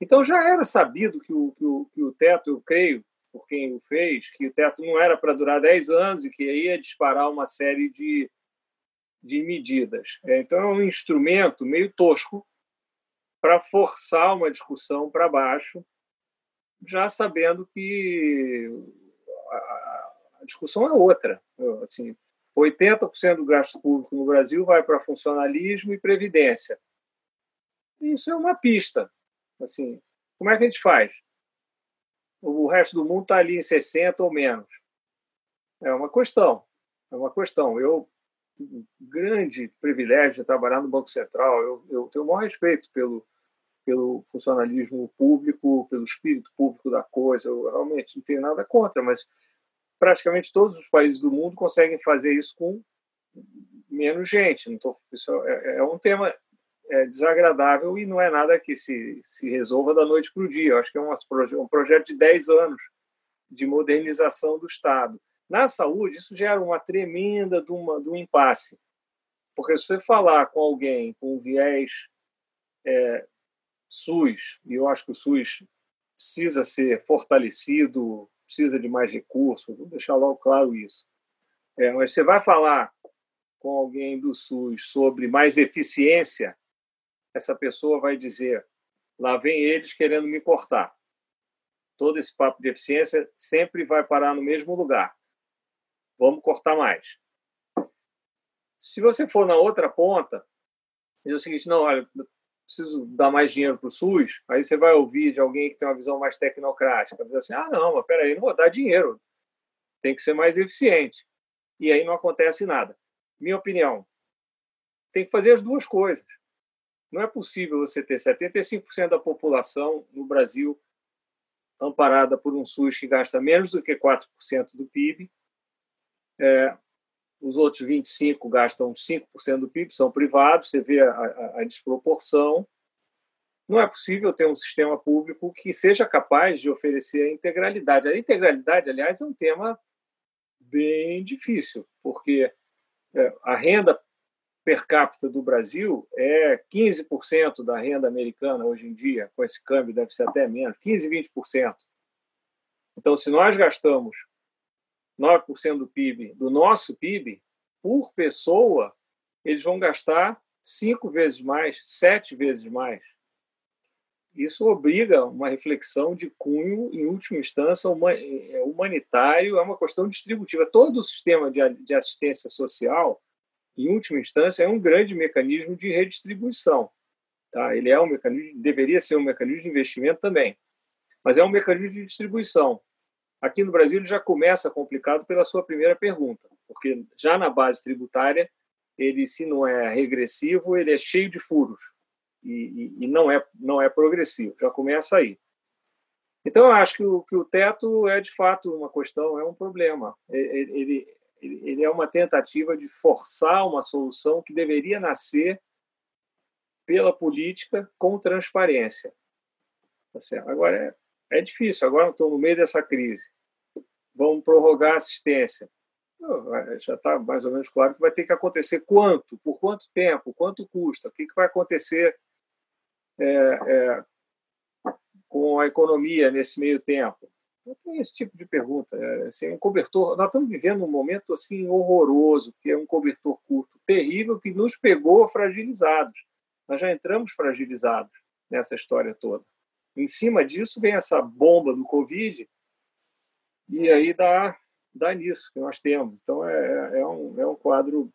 Então já era sabido que o, que o, que o teto, eu creio, por quem o fez, que o teto não era para durar 10 anos e que ia disparar uma série de, de medidas. É, então é um instrumento meio tosco para forçar uma discussão para baixo, já sabendo que a discussão é outra. Assim, 80% do gasto público no Brasil vai para funcionalismo e previdência. Isso é uma pista. Assim, como é que a gente faz? O resto do mundo está ali em 60 ou menos. É uma questão. É uma questão. Eu grande privilégio de trabalhar no Banco Central. Eu, eu tenho o maior respeito pelo pelo funcionalismo público, pelo espírito público da coisa. Eu realmente não tenho nada contra, mas praticamente todos os países do mundo conseguem fazer isso com menos gente. Não tô, isso é, é um tema é, desagradável e não é nada que se, se resolva da noite para o dia. Eu acho que é um, um projeto de 10 anos de modernização do Estado. Na saúde, isso gera uma tremenda de, uma, de um impasse. Porque se você falar com alguém com viés é, SUS, e eu acho que o SUS precisa ser fortalecido, precisa de mais recursos, vou deixar logo claro isso. É, mas você vai falar com alguém do SUS sobre mais eficiência, essa pessoa vai dizer: lá vem eles querendo me cortar. Todo esse papo de eficiência sempre vai parar no mesmo lugar. Vamos cortar mais. Se você for na outra ponta, diz o seguinte: não, olha, preciso dar mais dinheiro para o SUS, aí você vai ouvir de alguém que tem uma visão mais tecnocrática, diz assim, ah, não, mas peraí, não vou dar dinheiro, tem que ser mais eficiente. E aí não acontece nada. Minha opinião, tem que fazer as duas coisas. Não é possível você ter 75% da população no Brasil amparada por um SUS que gasta menos do que 4% do PIB, é, os outros 25 gastam 5% do PIB, são privados, você vê a, a, a, desproporção. Não é possível ter um sistema público que seja capaz de oferecer a integralidade. A integralidade, aliás, é um tema bem difícil, porque é, a renda per capita do Brasil é 15% da renda americana hoje em dia, com esse câmbio deve ser até menos, 15, 20%. Então, se nós gastamos 9% do PIB, do nosso PIB, por pessoa, eles vão gastar cinco vezes mais, sete vezes mais. Isso obriga uma reflexão de cunho, em última instância, é, humanitário, é uma questão distributiva. Todo o sistema de assistência social, em última instância, é um grande mecanismo de redistribuição. Tá? Ele é um mecanismo, deveria ser um mecanismo de investimento também, mas é um mecanismo de distribuição. Aqui no Brasil ele já começa complicado pela sua primeira pergunta, porque já na base tributária ele se não é regressivo ele é cheio de furos e, e, e não é não é progressivo. Já começa aí. Então eu acho que o, que o teto é de fato uma questão, é um problema. Ele, ele, ele é uma tentativa de forçar uma solução que deveria nascer pela política com transparência. Tá certo? Agora é é difícil. Agora estou no meio dessa crise. Vamos prorrogar a assistência. Já está mais ou menos claro que vai ter que acontecer quanto, por quanto tempo, quanto custa, o que, vai acontecer é, é, com a economia nesse meio tempo. Não tem esse tipo de pergunta. É, assim, um cobertor. Nós estamos vivendo um momento assim horroroso, que é um cobertor curto, terrível, que nos pegou fragilizados. Nós já entramos fragilizados nessa história toda. Em cima disso vem essa bomba do Covid e aí dá, dá nisso que nós temos. Então, é, é, um, é um quadro,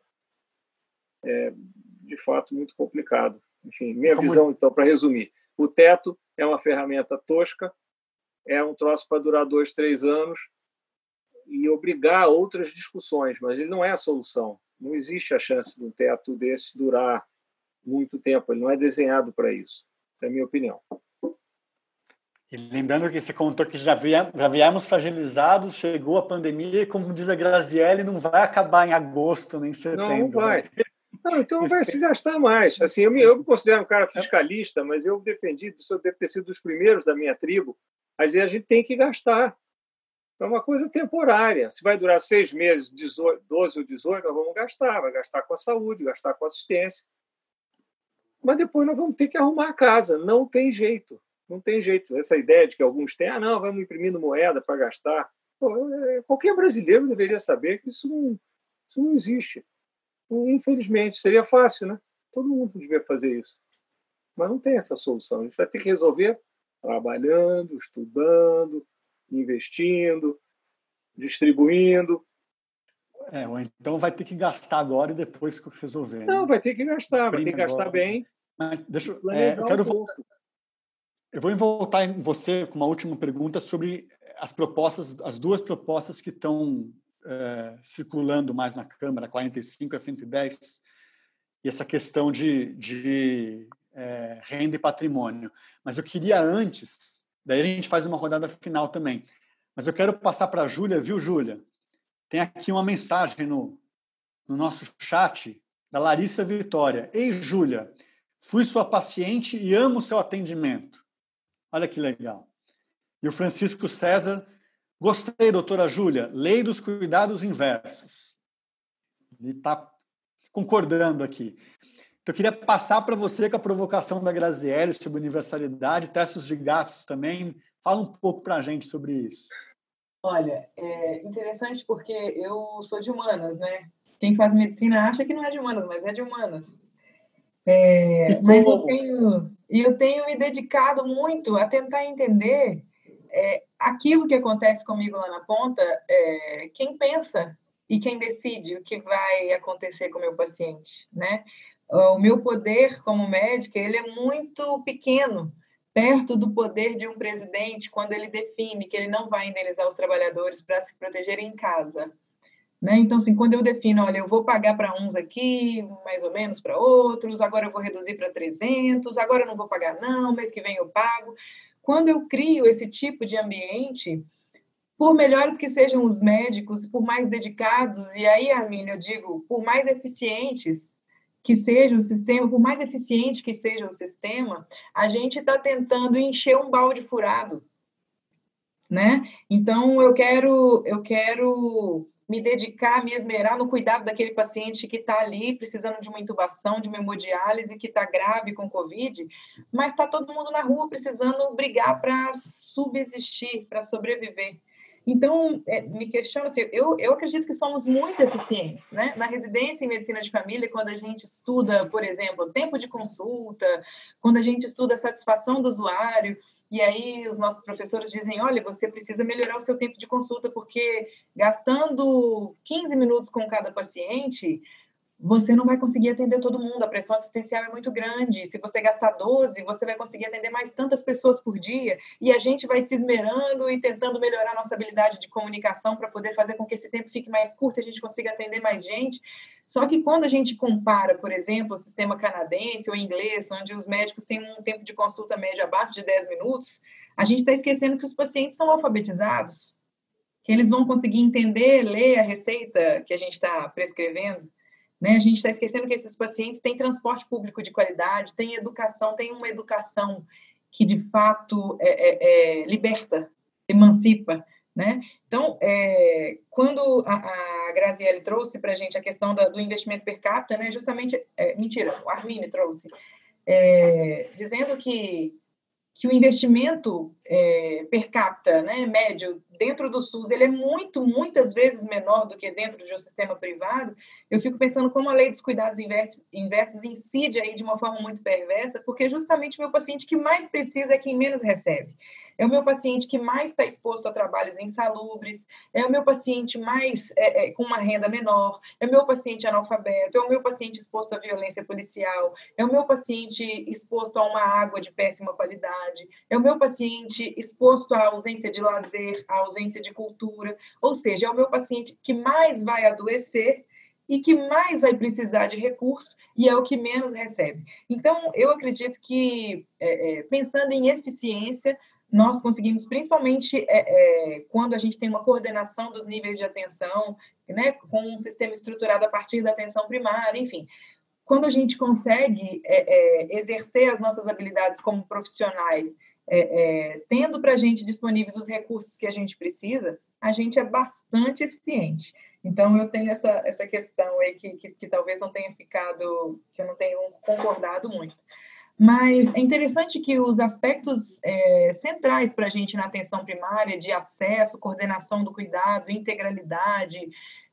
é, de fato, muito complicado. Enfim, minha Como... visão, então, para resumir, o teto é uma ferramenta tosca, é um troço para durar dois, três anos, e obrigar outras discussões, mas ele não é a solução. Não existe a chance de um teto desse durar muito tempo, ele não é desenhado para isso. É a minha opinião. E lembrando que você contou que já, via, já viemos fragilizados, chegou a pandemia e, como diz a Grazielli, não vai acabar em agosto nem em setembro. Não, não vai. Né? Não, então vai se gastar mais. Assim, eu me, eu me considero um cara fiscalista, mas eu defendi, isso deve ter sido dos primeiros da minha tribo, mas a gente tem que gastar. É uma coisa temporária. Se vai durar seis meses, 18, 12 ou 18, nós vamos gastar. Vai gastar com a saúde, gastar com assistência. Mas depois nós vamos ter que arrumar a casa. Não tem jeito. Não tem jeito. Essa ideia de que alguns têm, ah, não, vamos imprimindo moeda para gastar. Pô, é, qualquer brasileiro deveria saber que isso não, isso não existe. Infelizmente, seria fácil, né? Todo mundo devia fazer isso. Mas não tem essa solução. A gente vai ter que resolver trabalhando, estudando, investindo, distribuindo. É, ou então vai ter que gastar agora e depois resolver. Não, né? vai ter que gastar, vai ter que gastar agora. bem. Mas deixa é, eu quero voltar, eu vou voltar em você com uma última pergunta sobre as propostas, as duas propostas que estão é, circulando mais na Câmara, 45 a 110, e essa questão de, de é, renda e patrimônio. Mas eu queria antes, daí a gente faz uma rodada final também. Mas eu quero passar para a Júlia, viu, Júlia? Tem aqui uma mensagem no, no nosso chat da Larissa Vitória. Ei, Júlia, fui sua paciente e amo seu atendimento. Olha que legal. E o Francisco César, gostei, doutora Júlia, lei dos cuidados inversos. Ele está concordando aqui. Então, eu queria passar para você com a provocação da Graziele sobre universalidade, testes de gastos também. Fala um pouco para a gente sobre isso. Olha, é interessante porque eu sou de humanas, né? Quem faz medicina acha que não é de humanas, mas é de humanas. É, mas eu tenho, eu tenho me dedicado muito a tentar entender é, aquilo que acontece comigo lá na ponta, é, quem pensa e quem decide o que vai acontecer com o meu paciente, né? O meu poder como médica, ele é muito pequeno, perto do poder de um presidente quando ele define que ele não vai indenizar os trabalhadores para se protegerem em casa. Né? Então, assim, quando eu defino, olha, eu vou pagar para uns aqui, mais ou menos para outros, agora eu vou reduzir para 300, agora eu não vou pagar não, mês que vem eu pago. Quando eu crio esse tipo de ambiente, por melhores que sejam os médicos, por mais dedicados, e aí, Armin, eu digo, por mais eficientes que seja o sistema, por mais eficiente que seja o sistema, a gente está tentando encher um balde furado, né? Então, eu quero, eu quero me dedicar, me esmerar no cuidado daquele paciente que está ali precisando de uma intubação, de uma hemodiálise, que está grave com Covid, mas está todo mundo na rua precisando brigar para subsistir, para sobreviver. Então, é, me questiono assim, eu, eu acredito que somos muito eficientes, né? Na residência em medicina de família, quando a gente estuda, por exemplo, tempo de consulta, quando a gente estuda a satisfação do usuário, e aí os nossos professores dizem, olha, você precisa melhorar o seu tempo de consulta, porque gastando 15 minutos com cada paciente, você não vai conseguir atender todo mundo, a pressão assistencial é muito grande. Se você gastar 12, você vai conseguir atender mais tantas pessoas por dia, e a gente vai se esmerando e tentando melhorar nossa habilidade de comunicação para poder fazer com que esse tempo fique mais curto e a gente consiga atender mais gente. Só que quando a gente compara, por exemplo, o sistema canadense ou inglês, onde os médicos têm um tempo de consulta médio abaixo de 10 minutos, a gente está esquecendo que os pacientes são alfabetizados, que eles vão conseguir entender, ler a receita que a gente está prescrevendo. Né? A gente está esquecendo que esses pacientes têm transporte público de qualidade, têm educação, têm uma educação que de fato é, é, é, liberta, emancipa. Né? Então, é, quando a, a Graziele trouxe para a gente a questão da, do investimento per capita, né, justamente, é, mentira, o Armini trouxe, é, dizendo que que o investimento é, per capita, né, médio, dentro do SUS, ele é muito, muitas vezes menor do que dentro de um sistema privado, eu fico pensando como a lei dos cuidados inversos incide aí de uma forma muito perversa, porque justamente o meu paciente que mais precisa é quem menos recebe é o meu paciente que mais está exposto a trabalhos insalubres, é o meu paciente mais é, é, com uma renda menor, é o meu paciente analfabeto, é o meu paciente exposto à violência policial, é o meu paciente exposto a uma água de péssima qualidade, é o meu paciente exposto à ausência de lazer, à ausência de cultura, ou seja, é o meu paciente que mais vai adoecer e que mais vai precisar de recurso e é o que menos recebe. Então, eu acredito que, é, é, pensando em eficiência, nós conseguimos, principalmente é, é, quando a gente tem uma coordenação dos níveis de atenção, né, com um sistema estruturado a partir da atenção primária, enfim, quando a gente consegue é, é, exercer as nossas habilidades como profissionais, tendo para a gente disponíveis os recursos que a gente precisa, a gente é bastante eficiente. Então, eu tenho essa, essa questão aí que, que, que talvez não tenha ficado, que eu não tenha concordado muito. Mas é interessante que os aspectos é, centrais para a gente na atenção primária, de acesso, coordenação do cuidado, integralidade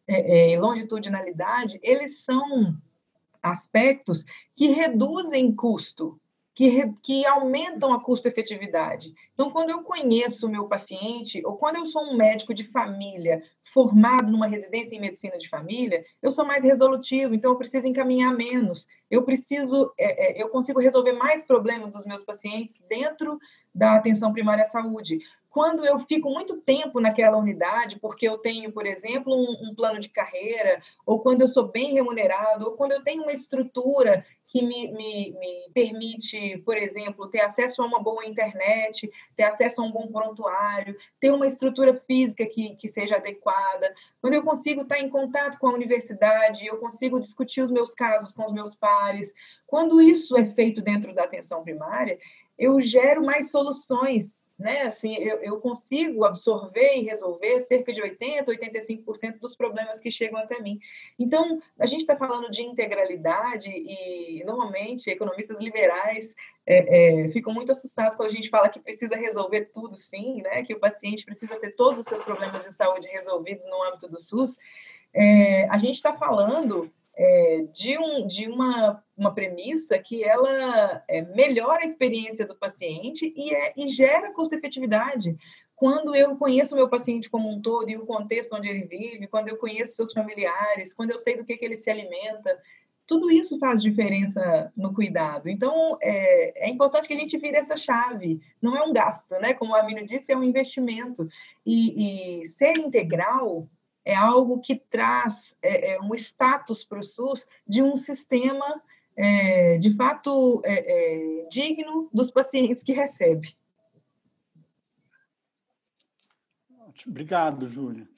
é, é, longitudinalidade, eles são aspectos que reduzem custo que, que aumentam a custo-efetividade. Então, quando eu conheço o meu paciente, ou quando eu sou um médico de família formado numa residência em medicina de família, eu sou mais resolutivo, então eu preciso encaminhar menos. Eu preciso, é, é, eu consigo resolver mais problemas dos meus pacientes dentro da atenção primária à saúde. Quando eu fico muito tempo naquela unidade, porque eu tenho, por exemplo, um, um, plano de carreira, ou quando eu sou bem remunerado, ou quando eu tenho uma estrutura que me, me, me permite, por exemplo, ter acesso a uma boa internet, ter acesso a um bom prontuário, ter uma estrutura física que, que seja adequada, quando eu consigo estar em contato com a universidade, eu consigo discutir os meus casos com os meus pares, quando isso é feito dentro da atenção primária, eu gero mais soluções, né? Assim, eu, eu consigo absorver e resolver cerca de 80, 85% dos problemas que chegam até mim. Então, a gente está falando de integralidade e normalmente economistas liberais é, é, ficam muito assustados quando a gente fala que precisa resolver tudo, sim, né? Que o paciente precisa ter todos os seus problemas de saúde resolvidos no âmbito do SUS. É, a gente está falando é, de, um, de uma, uma premissa que ela é, melhora a experiência do paciente e, é, e gera custo-efetividade. Quando eu conheço o meu paciente como um todo e o contexto onde ele vive, quando eu conheço seus familiares, quando eu sei do que, que ele se alimenta, tudo isso faz diferença no cuidado. Então, é, é, importante que a gente vire essa chave. Não é um gasto, né? Como a Amino disse, é um investimento. E, e ser integral é algo que traz é, é um status para o SUS de um sistema, é, de fato, é, é, digno dos pacientes que recebe. Obrigado, Júlia.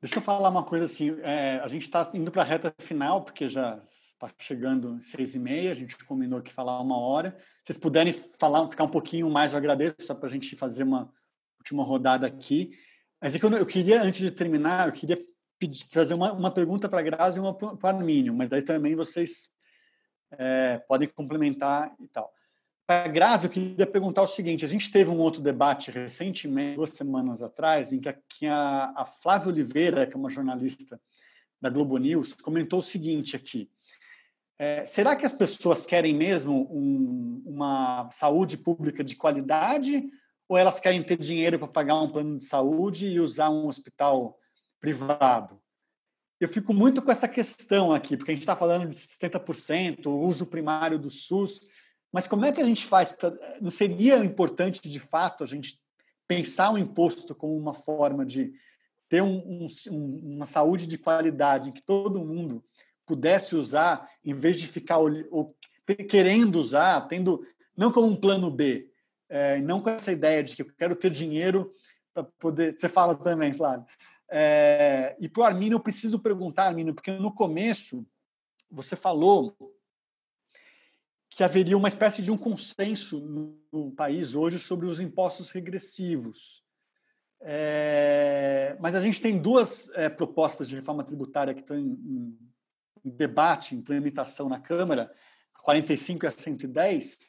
Deixa eu falar uma coisa assim, é, a gente está indo para a reta final, porque já está chegando seis e meia, a gente combinou que falar uma hora. Se vocês puderem falar, ficar um pouquinho mais, eu agradeço, só para a gente fazer uma última rodada aqui. Mas é que eu, eu queria, antes de terminar, eu queria pedir, fazer uma, uma pergunta para a Grazi e uma para o Armínio, mas daí também vocês é, podem complementar e tal. Para a Grazi, eu queria perguntar o seguinte: a gente teve um outro debate recentemente, duas semanas atrás, em que a, que a, a Flávia Oliveira, que é uma jornalista da Globo News, comentou o seguinte aqui. É, será que as pessoas querem mesmo um, uma saúde pública de qualidade ou elas querem ter dinheiro para pagar um plano de saúde e usar um hospital privado? Eu fico muito com essa questão aqui, porque a gente está falando de 70%, o uso primário do SUS, mas como é que a gente faz? Não seria importante, de fato, a gente pensar o imposto como uma forma de ter um, um, uma saúde de qualidade, em que todo mundo pudesse usar, em vez de ficar ou, querendo usar, tendo não como um plano B, é, não com essa ideia de que eu quero ter dinheiro para poder. Você fala também, Flávio. É, e para o Armínio, eu preciso perguntar, Armínio, porque no começo você falou que haveria uma espécie de um consenso no país hoje sobre os impostos regressivos. É, mas a gente tem duas é, propostas de reforma tributária que estão em, em debate, em implementação na Câmara, a 45 e a 110, que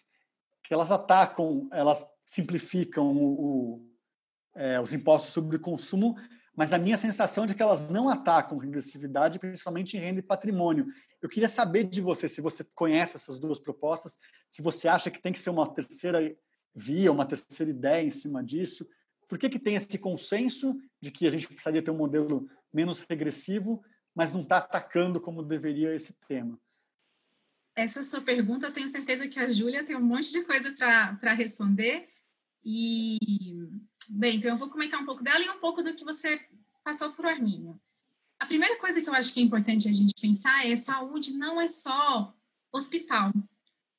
elas atacam, elas simplificam o, o, é, os impostos sobre o consumo, mas a minha sensação é de que elas não atacam regressividade, principalmente em renda e patrimônio. Eu queria saber de você, se você conhece essas duas propostas, se você acha que tem que ser uma terceira via, uma terceira ideia em cima disso. Por que, que tem esse consenso de que a gente precisaria ter um modelo menos regressivo, mas não está atacando como deveria esse tema? Essa sua pergunta, eu tenho certeza que a Júlia tem um monte de coisa para responder. E, bem, então eu vou comentar um pouco dela e um pouco do que você passou por Arminho. A primeira coisa que eu acho que é importante a gente pensar é saúde não é só hospital.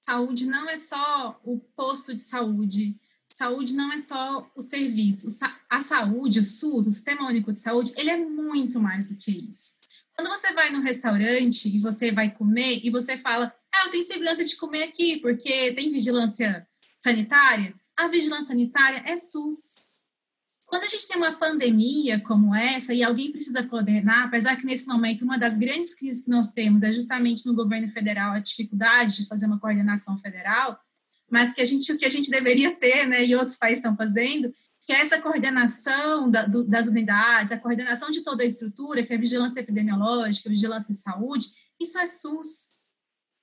Saúde não é só o posto de saúde. Saúde não é só o serviço. A saúde, o SUS, o Sistema Único de Saúde, ele é muito mais do que isso. Quando você vai num restaurante e você vai comer e você fala, ah, eu tenho segurança de comer aqui porque tem vigilância sanitária, a vigilância sanitária é SUS. Quando a gente tem uma pandemia como essa e alguém precisa coordenar, apesar que nesse momento uma das grandes crises que nós temos é justamente no governo federal a dificuldade de fazer uma coordenação federal, mas que a gente o que a gente deveria ter, né, e outros países estão fazendo, que é essa coordenação da, do, das unidades, a coordenação de toda a estrutura, que é a vigilância epidemiológica, a vigilância em saúde, isso é SUS.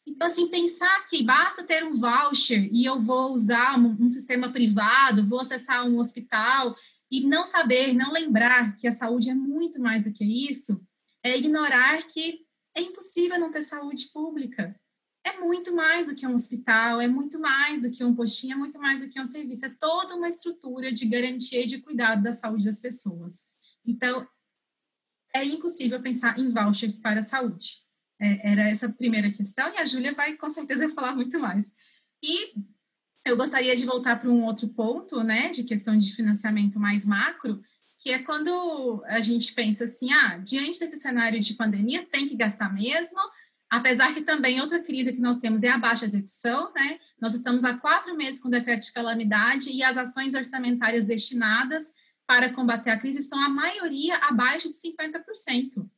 Então, assim, pensar que basta ter um voucher e eu vou usar um, um sistema privado, vou acessar um hospital e não saber, não lembrar que a saúde é muito mais do que isso, é ignorar que é impossível não ter saúde pública. É muito mais do que um hospital, é muito mais do que um postinho, é muito mais do que um serviço. É toda uma estrutura de garantia e de cuidado da saúde das pessoas. Então, é impossível pensar em vouchers para a saúde. É, era essa primeira questão, e a Júlia vai com certeza falar muito mais. E eu gostaria de voltar para um outro ponto, né, de questão de financiamento mais macro, que é quando a gente pensa assim, ah, diante desse cenário de pandemia, tem que gastar mesmo, apesar que também outra crise que nós temos é a baixa execução, né? Nós estamos há quatro meses com o decreto de calamidade e as ações orçamentárias destinadas para combater a crise estão, a maioria, abaixo de 50%.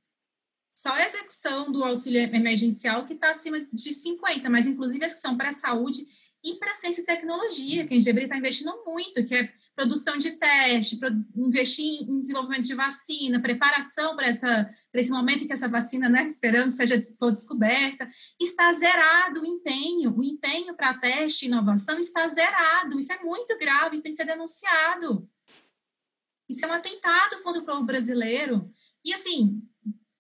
Só a execução do auxílio emergencial que está acima de 50%, mas inclusive as que são para a saúde e para ciência e tecnologia, que a deveria estar investindo muito, que é produção de teste, investir em desenvolvimento de vacina, preparação para esse momento em que essa vacina, né, esperando seja for descoberta, está zerado o empenho, o empenho para teste e inovação está zerado. Isso é muito grave, isso tem que ser denunciado. Isso é um atentado contra o povo brasileiro. E assim,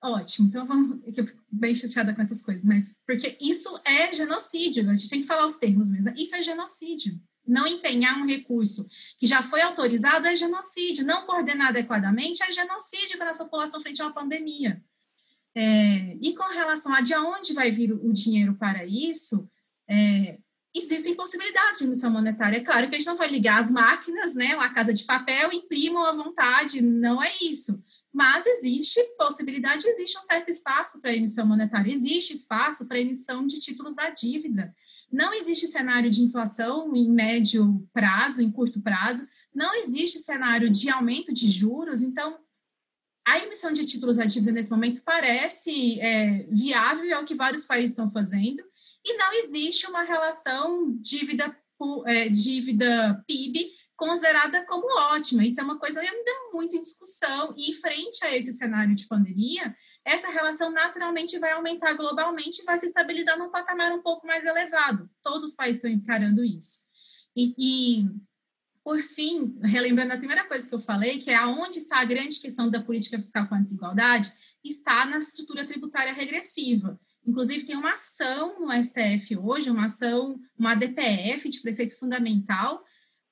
Ótimo, então vamos. É eu fico bem chateada com essas coisas, mas porque isso é genocídio, a gente tem que falar os termos mesmo. Né? Isso é genocídio. Não empenhar um recurso que já foi autorizado é genocídio. Não coordenar adequadamente é genocídio para a população frente a uma pandemia. É, e com relação a de onde vai vir o dinheiro para isso, é, existem possibilidades de emissão monetária. É claro que a gente não vai ligar as máquinas, né, a casa de papel, imprimam à vontade, não é isso mas existe possibilidade, existe um certo espaço para emissão monetária, existe espaço para emissão de títulos da dívida. Não existe cenário de inflação em médio prazo, em curto prazo, não existe cenário de aumento de juros, então a emissão de títulos da dívida nesse momento parece é, viável, é o que vários países estão fazendo, e não existe uma relação dívida, é, dívida PIB considerada como ótima. Isso é uma coisa ainda muito em discussão, e frente a esse cenário de pandemia, essa relação naturalmente vai aumentar globalmente e vai se estabilizar num patamar um pouco mais elevado. Todos os países estão encarando isso. E, e por fim, relembrando a primeira coisa que eu falei, que é aonde está a grande questão da política fiscal com a desigualdade, está na estrutura tributária regressiva. Inclusive, tem uma ação no STF hoje, uma ação, uma DPF de preceito fundamental,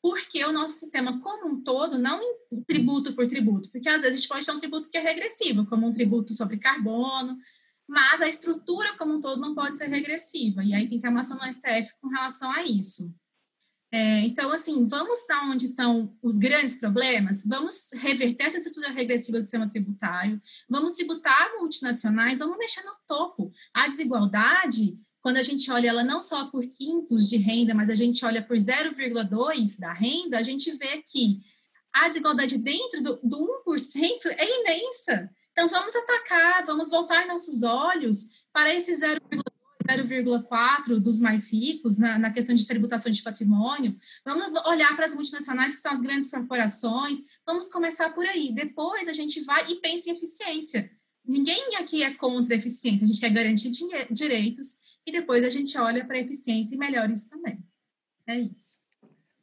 porque o nosso sistema como um todo, não em tributo por tributo, porque às vezes a gente pode ter um tributo que é regressivo, como um tributo sobre carbono, mas a estrutura como um todo não pode ser regressiva, e aí tem que ter uma ação no STF com relação a isso. É, então, assim, vamos dar onde estão os grandes problemas, vamos reverter essa estrutura regressiva do sistema tributário, vamos tributar multinacionais, vamos mexer no topo. A desigualdade quando a gente olha ela não só por quintos de renda, mas a gente olha por 0,2 da renda, a gente vê que a desigualdade dentro do, do 1% é imensa. Então, vamos atacar, vamos voltar nossos olhos para esse 0,2, 0,4 dos mais ricos na, na, questão de tributação de patrimônio. Vamos olhar para as multinacionais, que são as grandes corporações. Vamos começar por aí. Depois, a gente vai e pensa em eficiência. Ninguém aqui é contra a eficiência, a gente quer garantir direitos e depois a gente olha para a eficiência e melhora isso também. É isso.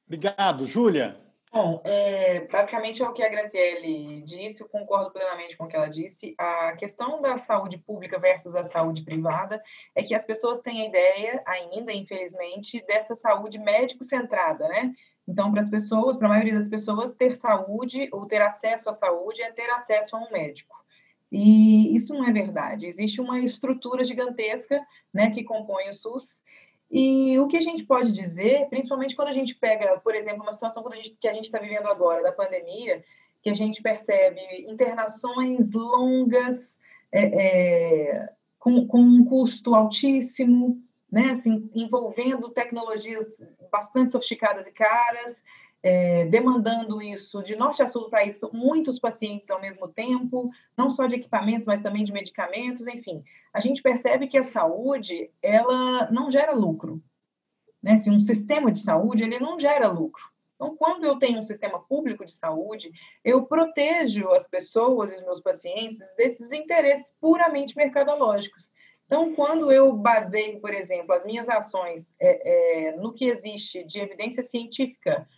Obrigado, Júlia. Bom, é, basicamente é o que a Graciele disse, eu concordo plenamente com o que ela disse. A questão da saúde pública versus a saúde privada é que as pessoas têm a ideia, ainda, infelizmente, dessa saúde médico-centrada, né? Então, para as pessoas, para a maioria das pessoas, ter saúde ou ter acesso à saúde é ter acesso a um médico. E isso não é verdade. Existe uma estrutura gigantesca né, que compõe o SUS e o que a gente pode dizer, principalmente quando a gente pega, por exemplo, uma situação que a gente está vivendo agora, da pandemia, que a gente percebe internações longas, é, é, com, com um custo altíssimo, né, assim, envolvendo tecnologias bastante sofisticadas e caras, é, demandando isso de norte a sul do país, muitos pacientes ao mesmo tempo, não só de equipamentos, mas também de medicamentos, enfim. A gente percebe que a saúde, ela não gera lucro. Né? Se um sistema de saúde, ele não gera lucro. Então, quando eu tenho um sistema público de saúde, eu protejo as pessoas e os meus pacientes desses interesses puramente mercadológicos. Então, quando eu baseio, por exemplo, as minhas ações é, é, no que existe de evidência científica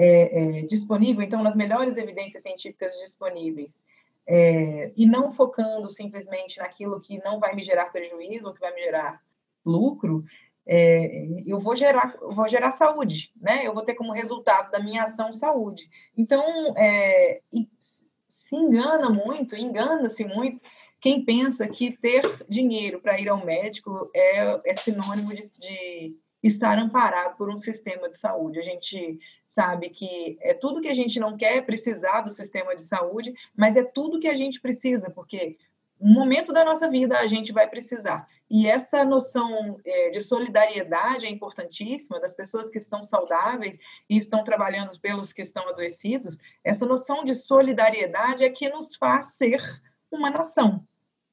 é, é, disponível, então, nas melhores evidências científicas disponíveis, é, e não focando simplesmente naquilo que não vai me gerar prejuízo ou que vai me gerar lucro, é, eu vou gerar, vou gerar saúde, né? Eu vou ter como resultado da minha ação saúde. Então, é, se engana muito, engana-se muito quem pensa que ter dinheiro para ir ao médico é, é sinônimo de, de estar amparado por um sistema de saúde. A gente sabe que é tudo que a gente não quer precisar do sistema de saúde, mas é tudo que a gente precisa, porque no momento da nossa vida a gente vai precisar. E essa noção é, de solidariedade é importantíssima, das pessoas que estão saudáveis e estão trabalhando pelos que estão adoecidos. Essa noção de solidariedade é que nos faz ser uma nação.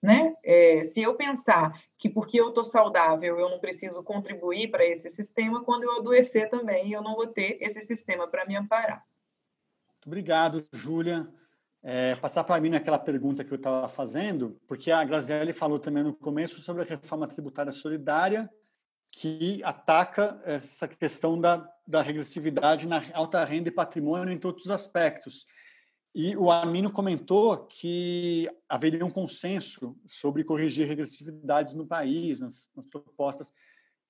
Né? É, se eu pensar que porque eu estou saudável eu não preciso contribuir para esse sistema, quando eu adoecer também eu não vou ter esse sistema para me amparar. Muito obrigado, Júlia. É, passar para mim naquela pergunta que eu estava fazendo, porque a Graziele falou também no começo sobre a reforma tributária solidária, que ataca essa questão da, da regressividade na alta renda e patrimônio em todos os aspectos. E o Amino comentou que haveria um consenso sobre corrigir regressividades no país, nas, nas propostas.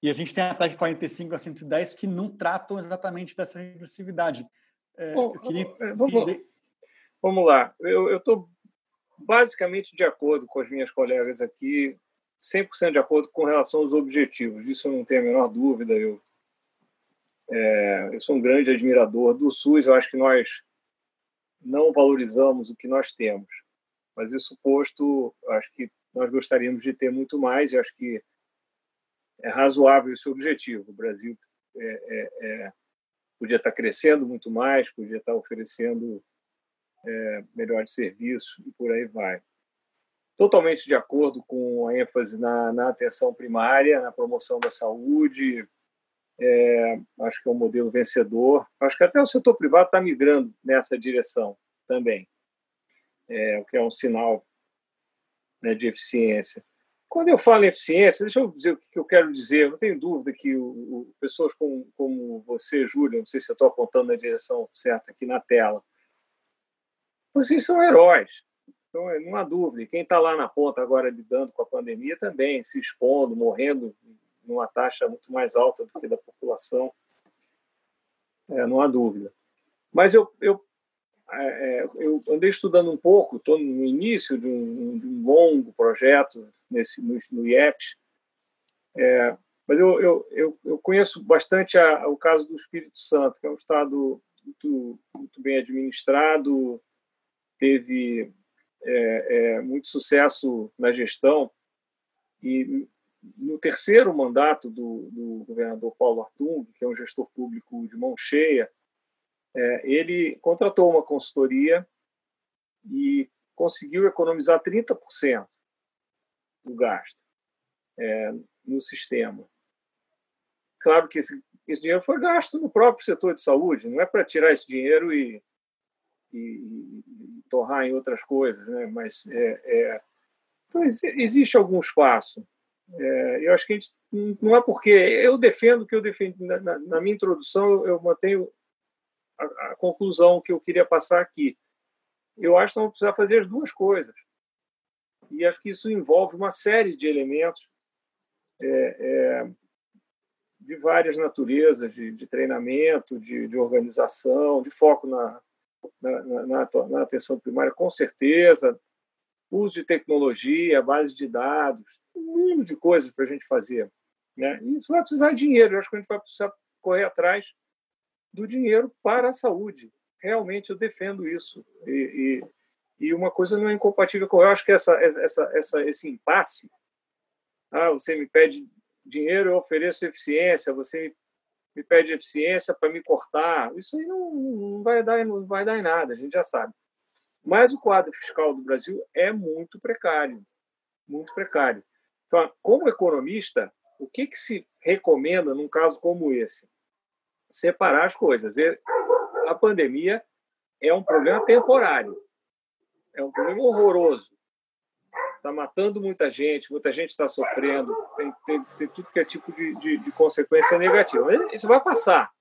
E a gente tem a PEC 45 a 110 que não tratam exatamente dessa regressividade. É, Bom, queria... Vamos, vamos, lá. Eu estou basicamente de acordo com as minhas colegas aqui, 100% de acordo com relação aos objetivos. Disso eu não tenho a menor dúvida. Eu, é, eu sou um grande admirador do SUS. Eu acho que nós não valorizamos o que nós temos. Mas isso posto, acho que nós gostaríamos de ter muito mais e acho que é razoável esse objetivo. O Brasil é, é, é, podia estar crescendo muito mais, podia estar oferecendo é, melhores serviços e por aí vai. Totalmente de acordo com a ênfase na, na atenção primária, na promoção da saúde, é, acho que é um modelo vencedor. Acho que até o setor privado está migrando nessa direção também, é, o que é um sinal né, de eficiência. Quando eu falo em eficiência, deixa eu dizer o que eu quero dizer. Não tenho dúvida que o, o, pessoas como, como você, Júlia, não sei se eu estou apontando na direção certa aqui na tela, vocês são heróis. Então, não há dúvida. Quem está lá na ponta agora lidando com a pandemia também, se expondo, morrendo numa taxa muito mais alta do que da população, é, não há dúvida. Mas eu, eu, é, é eu andei estudando um pouco, estou no início de um, de um, longo projeto nesse, no, no IEPS, é, mas eu, eu, eu, eu, conheço bastante a, o caso do Espírito Santo, que é um estado muito, muito bem administrado, teve é, é, muito sucesso na gestão e no terceiro mandato do, do, governador Paulo Artung, que é um gestor público de mão cheia, é, ele contratou uma consultoria e conseguiu economizar 30% do gasto é, no sistema. Claro que esse, esse, dinheiro foi gasto no próprio setor de saúde, não é para tirar esse dinheiro e, e, e, torrar em outras coisas, né? mas é, é então, existe algum espaço é, eu acho que a gente não é porque eu defendo que eu defendo na, na minha introdução eu mantenho a, a conclusão que eu queria passar aqui. Eu acho que vamos precisar fazer as duas coisas. E acho que isso envolve uma série de elementos é, é, de várias naturezas, de, de treinamento, de, de, organização, de foco na, na, na, atenção primária, com certeza, uso de tecnologia, base de dados, um mundo de coisas para a gente fazer. Né? E isso vai precisar de dinheiro, eu acho que a gente vai precisar correr atrás do dinheiro para a saúde. Realmente eu defendo isso. E, e, e uma coisa não é incompatível com. Eu acho que essa, essa, essa, esse impasse ah, você me pede dinheiro, eu ofereço eficiência, você me pede eficiência para me cortar. Isso aí não, não, vai dar, não vai dar em nada, a gente já sabe. Mas o quadro fiscal do Brasil é muito precário, muito precário. Então, como economista, o que, que se recomenda num caso como esse? Separar as coisas. A pandemia é um problema temporário, é um problema horroroso está matando muita gente, muita gente está sofrendo, tem, tem, tem, tudo que é tipo de, de, de, consequência negativa. Isso vai passar.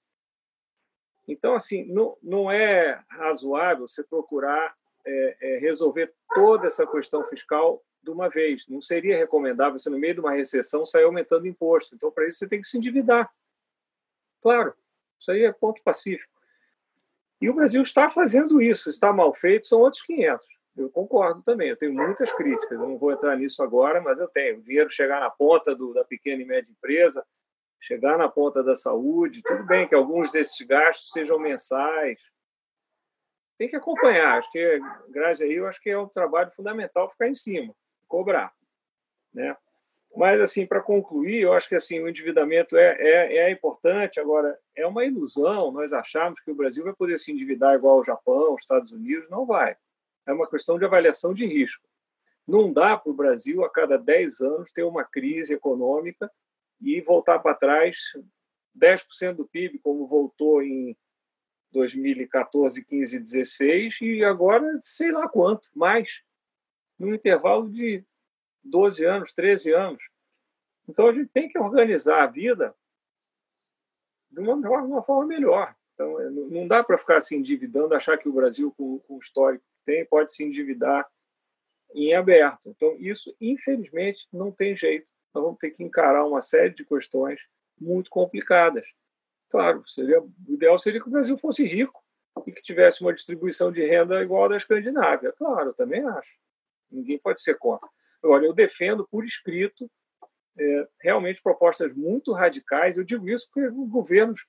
Então, assim, não, não é razoável você procurar é, é, resolver toda essa questão fiscal de uma vez. Não seria recomendável você, no meio de uma recessão, sair aumentando imposto. Então, para isso, você tem que se endividar. Claro, isso aí é ponto pacífico. E o Brasil está fazendo isso. Está mal feito, são outros 500. Eu concordo também, eu tenho muitas críticas, eu não vou entrar nisso agora, mas eu tenho. O dinheiro chegar na ponta do, da pequena e média empresa, chegar na ponta da saúde, tudo bem que alguns desses gastos sejam mensais. Tem que acompanhar, acho que, graças aí, eu acho que é um trabalho fundamental ficar em cima, cobrar. Né? Mas, assim, para concluir, eu acho que assim, o endividamento é, é, é importante. Agora, é uma ilusão nós acharmos que o Brasil vai poder se endividar igual ao Japão, os Estados Unidos. Não vai é uma questão de avaliação de risco. Não dá para o Brasil, a cada 10 anos, ter uma crise econômica e voltar para trás 10% do PIB, como voltou em 2014, 15, 16, e agora sei lá quanto, mais, num intervalo de 12 anos, 13 anos. Então, a gente tem que organizar a vida de uma, uma forma melhor. Então, não dá para ficar se endividando, achar que o Brasil, com, com o histórico tem, pode se endividar em aberto. Então, isso, infelizmente, não tem jeito. Nós vamos ter que encarar uma série de questões muito complicadas. Claro, seria, o ideal seria que o Brasil fosse rico e que tivesse uma distribuição de renda igual à da Escandinávia. Claro, eu também acho. Ninguém pode ser contra. Agora, eu defendo por escrito é, realmente propostas muito radicais. Eu digo isso porque governos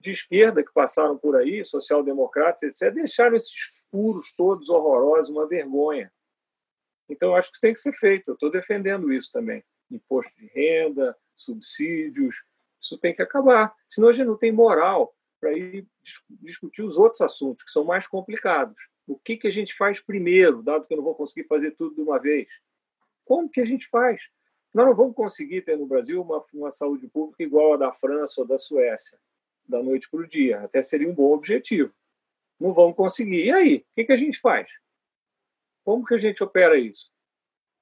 de esquerda que passaram por aí, social-democratas, etc., deixaram esses furos todos horrorosos, uma vergonha. Então, acho que tem que ser feito. Eu estou defendendo isso também. Imposto de renda, subsídios, isso tem que acabar. Senão a gente não tem moral para ir discutir os outros assuntos, que são mais complicados. O que, que a gente faz primeiro, dado que eu não vou conseguir fazer tudo de uma vez? Como que a gente faz? Nós não vamos conseguir ter no Brasil uma, uma saúde pública igual a da França ou da Suécia da noite para o dia. Até seria um bom objetivo. Não vamos conseguir. E aí? O que, que a gente faz? Como que a gente opera isso?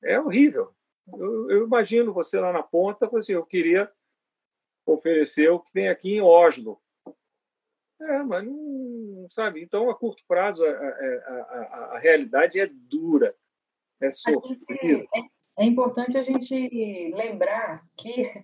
É horrível. Eu, eu imagino você lá na ponta, assim, eu queria oferecer o que tem aqui em Oslo. É, mas não, sabe? Então, a curto prazo, a, a, a, a realidade é dura, é sofrida. É, é importante a gente lembrar que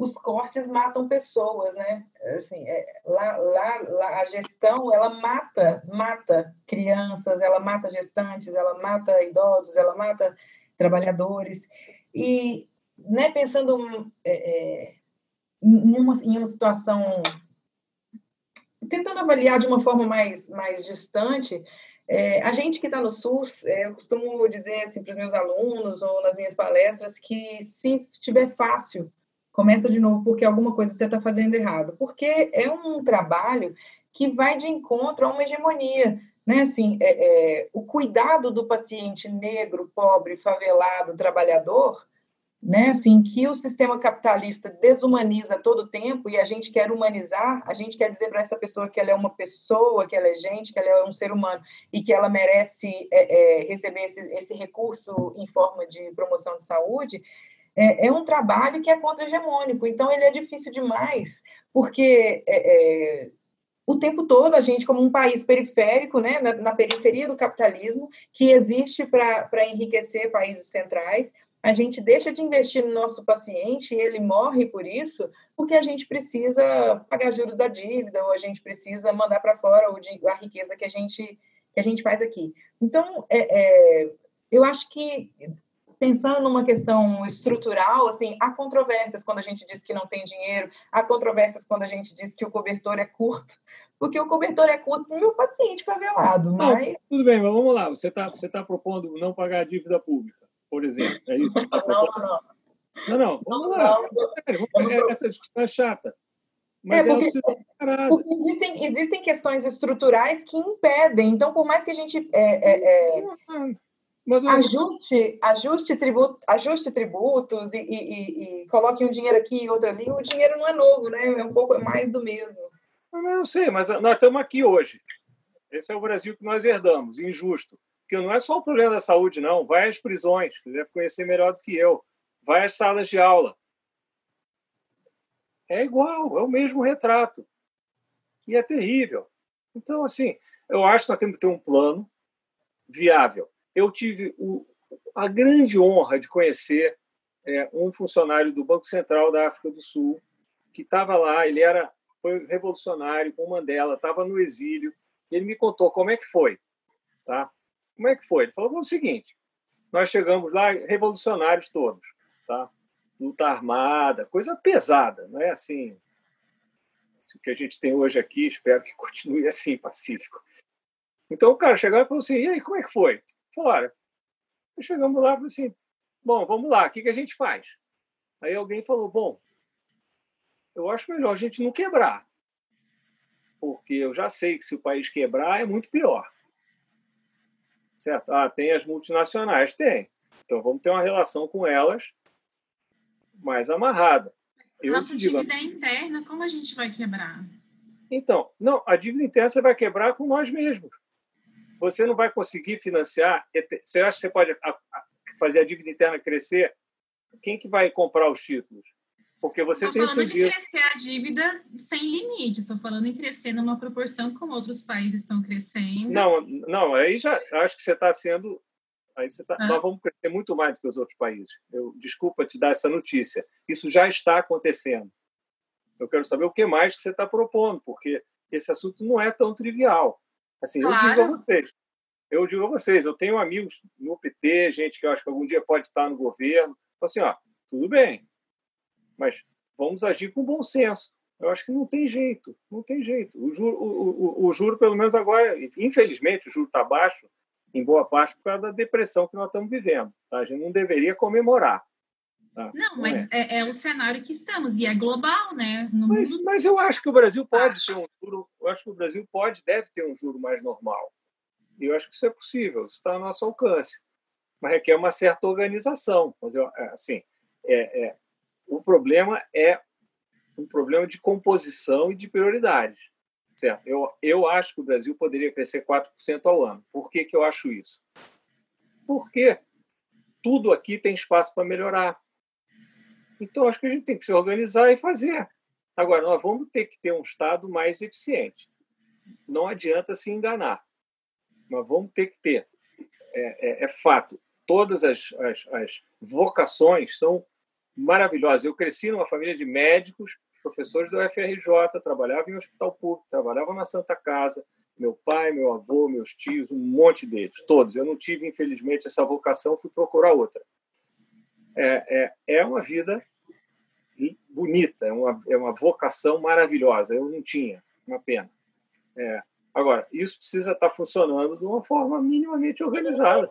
os cortes matam pessoas, né? Assim, é, lá, lá, lá, a gestão ela mata, mata crianças, ela mata gestantes, ela mata idosos, ela mata trabalhadores e, né? Pensando é, é, em, uma, em uma situação, tentando avaliar de uma forma mais mais distante, é, a gente que está no SUS, é, eu costumo dizer assim, para os meus alunos ou nas minhas palestras que se estiver fácil começa de novo porque alguma coisa você está fazendo errado. Porque é um trabalho que vai de encontro a uma hegemonia. Né? Assim, é, é, o cuidado do paciente negro, pobre, favelado, trabalhador, né? assim, que o sistema capitalista desumaniza todo o tempo e a gente quer humanizar, a gente quer dizer para essa pessoa que ela é uma pessoa, que ela é gente, que ela é um ser humano e que ela merece é, é receber esse, esse recurso em forma de promoção de saúde, é, é um trabalho que é contra-hegemônico, então ele é difícil demais, porque é, é, o tempo todo a gente, como um país periférico, né, na, na periferia do capitalismo, que existe para enriquecer países centrais, a gente deixa de investir no nosso paciente e ele morre por isso, porque a gente precisa pagar juros da dívida ou a gente precisa mandar para fora a riqueza que a gente que a gente faz aqui. Então, é, é, eu acho que pensando numa questão estrutural, assim, há controvérsias quando a gente diz que não tem dinheiro, há controvérsias quando a gente diz que o cobertor é curto, porque o cobertor é curto para o meu paciente favelado. Mas... Não, tudo bem, mas vamos lá. Você está você tá propondo não pagar a dívida pública, por exemplo. É isso tá não, não. Não, não, vamos não, lá. Não, não, Essa discussão é chata. Mas é, porque, porque existem, existem questões estruturais que impedem. Então, por mais que a gente é, é, é mas ajuste, ajuste, tributo, ajuste tributos e, e, e, coloque um dinheiro aqui e outro ali, o dinheiro não é novo, né? É um pouco mais do mesmo. Eu não sei, mas nós estamos aqui hoje. Esse é o Brasil que nós herdamos, injusto. Porque não é só o problema da saúde, não. Vai às prisões, você deve conhecer melhor do que eu. Vai às salas de aula. É igual, é o mesmo retrato. E é terrível. Então, assim, eu acho que nós temos que ter um plano viável eu tive o, a grande honra de conhecer é, um funcionário do Banco Central da África do Sul que estava lá, ele era foi revolucionário com Mandela, estava no exílio. ele me contou como é que foi, tá? Como é que foi? Ele falou o seguinte: nós chegamos lá revolucionários todos, tá? Luta armada, coisa pesada, não é assim. O que a gente tem hoje aqui, espero que <laughs> continue assim, pacífico. Então o cara chegou e falou assim: e aí, como é que foi? fora. chegamos lá e assim, bom, vamos lá, o que, que a gente faz? Aí alguém falou, bom, eu acho melhor a gente não quebrar, porque eu já sei que se o país quebrar é muito pior. Certo? Ah, tem as multinacionais? Tem. Então vamos ter uma relação com elas mais amarrada. Eu Nossa digo, dívida interna, como a gente vai quebrar? Então, não, a dívida interna você vai quebrar com nós mesmos você não vai conseguir financiar. Você acha que você pode fazer a dívida interna crescer? Quem que vai comprar os títulos? Porque você Estou tem falando de crescer a dívida sem limite. Estou falando em crescer numa proporção como outros países estão crescendo. Não, não. Aí já acho que você está sendo. Aí você tá, ah. Nós vamos crescer muito mais do que os outros países. Eu desculpa te dar essa notícia. Isso já está acontecendo. Eu quero saber o que mais que você está propondo, porque esse assunto não é tão trivial. Assim, claro. eu digo a vocês, eu digo a vocês, eu tenho amigos no PT, gente que eu acho que algum dia pode estar no governo. Assim, ó, tudo bem, mas vamos agir com bom senso. Eu acho que não tem jeito, não tem jeito. O juro, o, o, o juro pelo menos agora, infelizmente, o juro está baixo, em boa parte por causa da depressão que nós estamos vivendo. Tá? A gente não deveria comemorar. Tá? Não, não, mas é. É, é. o cenário que estamos e é global, né? Mas, mundo... mas, eu acho que o Brasil pode ter um juro, eu acho que o Brasil pode, deve ter um juro mais normal. E eu acho que isso é possível, isso está ao nosso alcance. Mas requer uma certa organização. Mas eu, é, assim, é, é, o problema é um problema de composição e de prioridades. Certo? Eu, eu acho que o Brasil poderia crescer 4% ao ano. Por que, que eu acho isso? Porque tudo aqui tem espaço para melhorar. Então, acho que a gente tem que se organizar e fazer. Agora, nós vamos ter que ter um Estado mais eficiente. Não adianta se enganar. Nós vamos ter que ter. É, é, é fato. Todas as, as, as vocações são maravilhosas. Eu cresci numa família de médicos, professores do UFRJ, trabalhava em hospital público, trabalhava na Santa Casa, meu pai, meu avô, meus tios, um monte deles, todos. Eu não tive, infelizmente, essa vocação, fui procurar outra. É, é, é uma vida bonita, é uma, é uma vocação maravilhosa. Eu não tinha, uma pena. É, agora, isso precisa estar funcionando de uma forma minimamente organizada.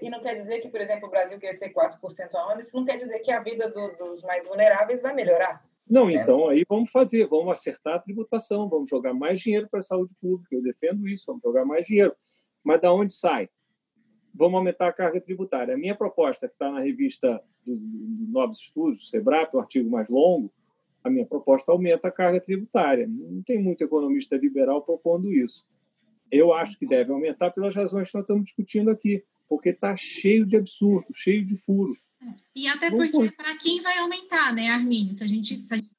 E não quer dizer que, por exemplo, o Brasil crescer 4% ao ano, isso não quer dizer que a vida do, dos mais vulneráveis vai melhorar. Não, né? então aí vamos fazer, vamos acertar a tributação, vamos jogar mais dinheiro para a saúde pública. Eu defendo isso, vamos jogar mais dinheiro. Mas da onde sai? Vamos aumentar a carga tributária. A minha proposta, que está na revista do, do Novos Estudos, do SEBRAP, o artigo mais longo, a minha proposta aumenta a carga tributária. Não tem muito economista liberal propondo isso. Eu acho que deve aumentar pelas razões que nós estamos discutindo aqui, porque está cheio de absurdo, cheio de furo. E até porque para quem vai aumentar, né, Armin? Se a gente, se a gente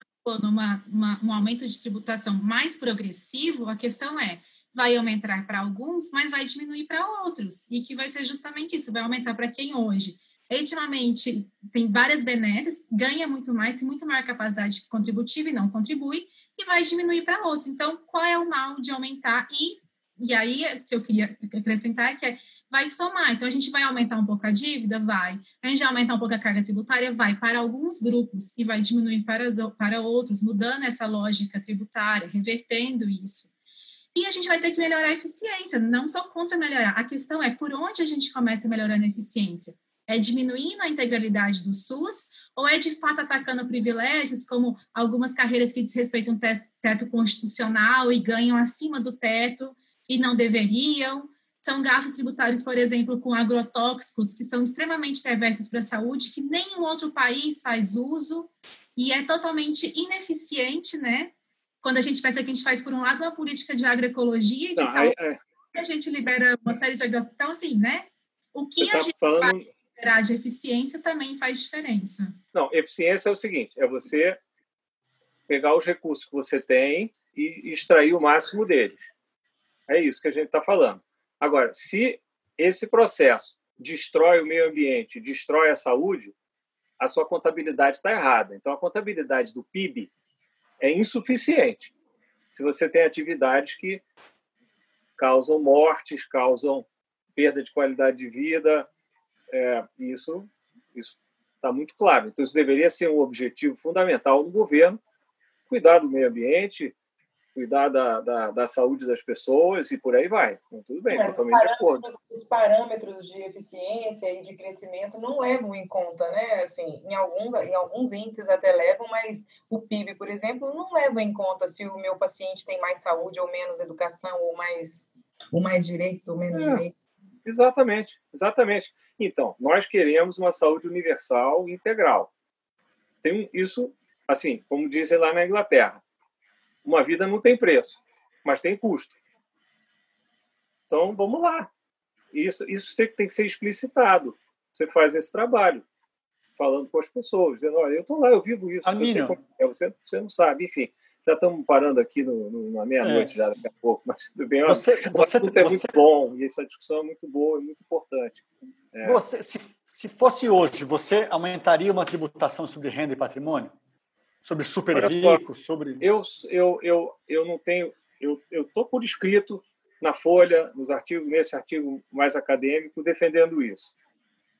numa, uma, um aumento de tributação mais progressivo, a questão é, vai aumentar para alguns, mas vai diminuir para outros, e que vai ser justamente isso, vai aumentar para quem hoje é extremamente, tem várias benesses, ganha muito mais, tem muito maior capacidade contributiva e não contribui, e vai diminuir para outros. Então, qual é o mal de aumentar? E, e aí, que eu queria acrescentar, é que é, vai somar. Então, a gente vai aumentar um pouco a dívida? Vai. A gente vai aumentar um pouco a carga tributária? Vai. Para alguns grupos e vai diminuir para, para outros, mudando essa lógica tributária, revertendo isso. E a gente vai ter que melhorar a eficiência, não só contra melhorar. A questão é por onde a gente começa melhorando a eficiência é diminuindo a integralidade do SUS ou é de fato atacando privilégios, como algumas carreiras que desrespeitam o teto constitucional e ganham acima do teto e não deveriam? São gastos tributários, por exemplo, com agrotóxicos, que são extremamente perversos para a saúde, que nenhum outro país faz uso e é totalmente ineficiente, né? Quando a gente pensa que a gente faz, por um lado, uma política de agroecologia e de saúde, é... a gente libera uma série de... Então, assim, né? O que Você a tá gente falando... faz de eficiência também faz diferença. Não, eficiência é o seguinte: é você pegar os recursos que você tem e extrair o máximo deles. É isso que a gente está falando. Agora, se esse processo destrói o meio ambiente, destrói a saúde, a sua contabilidade está errada. Então, a contabilidade do PIB é insuficiente. Se você tem atividades que causam mortes, causam perda de qualidade de vida, é, isso está muito claro. Então, isso deveria ser um objetivo fundamental do governo, cuidar do meio ambiente, cuidar da, da, da saúde das pessoas e por aí vai. Então, tudo bem, Mas totalmente de acordo. Os parâmetros de eficiência e de crescimento não levam em conta, né? Assim, em alguns, em alguns índices até levam, mas o PIB, por exemplo, não leva em conta se o meu paciente tem mais saúde ou menos educação ou mais, ou mais direitos ou menos é. direitos. Exatamente, exatamente. Então, nós queremos uma saúde universal integral. Tem isso, assim, como dizem lá na Inglaterra, uma vida não tem preço, mas tem custo. Então, vamos lá. Isso, isso tem que ser explicitado. Você faz esse trabalho, falando com as pessoas, dizendo, olha, eu estou lá, eu vivo isso. Eu é, você, você não sabe, enfim já estamos parando aqui no, no na meia-noite, é. já daqui a pouco, mas tudo bem. Você, o você, assunto é muito bom e essa discussão é muito boa e muito importante. É. Você, se, se fosse hoje, você aumentaria uma tributação sobre renda e patrimônio? Sobre super ricos? Sobre... Eu, eu, eu, eu não tenho. Eu estou por escrito na Folha, nos artigos, nesse artigo mais acadêmico, defendendo isso.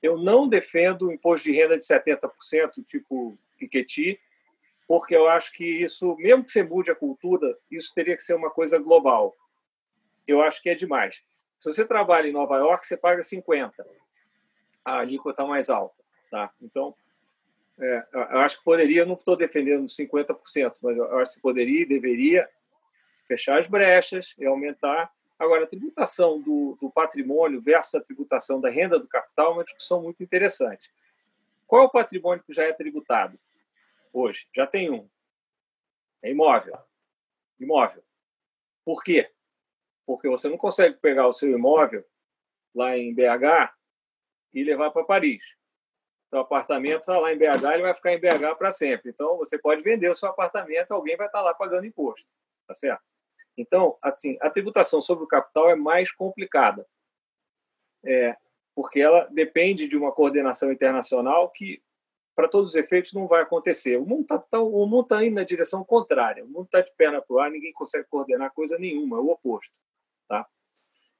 Eu não defendo o imposto de renda de 70%, tipo Piketty, porque eu acho que isso, mesmo que você mude a cultura, isso teria que ser uma coisa global. Eu acho que é demais. Se você trabalha em Nova York, você paga 50, a alíquota mais alta, tá? Então, é, eu acho que poderia, não estou defendendo 50%, mas eu acho que poderia e deveria fechar as brechas e aumentar. Agora, a tributação do, do patrimônio versus a tributação da renda do capital é uma discussão muito interessante. Qual é o patrimônio que já é tributado? Hoje. Já tem um. É imóvel. Imóvel. Por quê? Porque você não consegue pegar o seu imóvel lá em BH e levar para Paris. O apartamento está lá em BH, ele vai ficar em BH para sempre. Então, você pode vender o seu apartamento, alguém vai estar tá lá pagando imposto. Tá certo? Então, assim, a tributação sobre o capital é mais complicada. É, porque ela depende de uma coordenação internacional que para todos os efeitos, não vai acontecer. O mundo está tá indo na direção contrária. O mundo está de perna para o ar, ninguém consegue coordenar coisa nenhuma, é o oposto. Tá?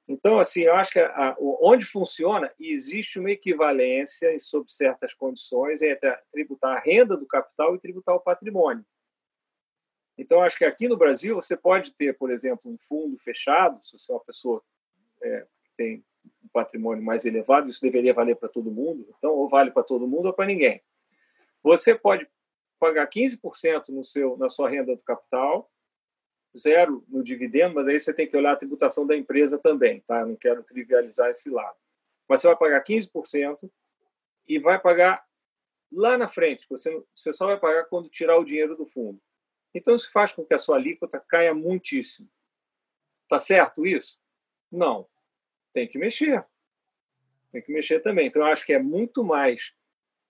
Então, assim, eu acho que a, onde funciona, existe uma equivalência, sob certas condições, entre tributar a renda do capital e tributar o patrimônio. Então, acho que aqui no Brasil, você pode ter, por exemplo, um fundo fechado, se você é uma pessoa é, que tem um patrimônio mais elevado, isso deveria valer para todo mundo. Então, ou vale para todo mundo ou para ninguém. Você pode pagar 15% no seu, na sua renda do capital, zero no dividendo, mas aí você tem que olhar a tributação da empresa também, tá? Não quero trivializar esse lado. Mas você vai pagar 15% e vai pagar lá na frente. Você, você só vai pagar quando tirar o dinheiro do fundo. Então, isso faz com que a sua alíquota caia muitíssimo. Tá certo isso? Não. Tem que mexer. Tem que mexer também. Então, eu acho que é muito mais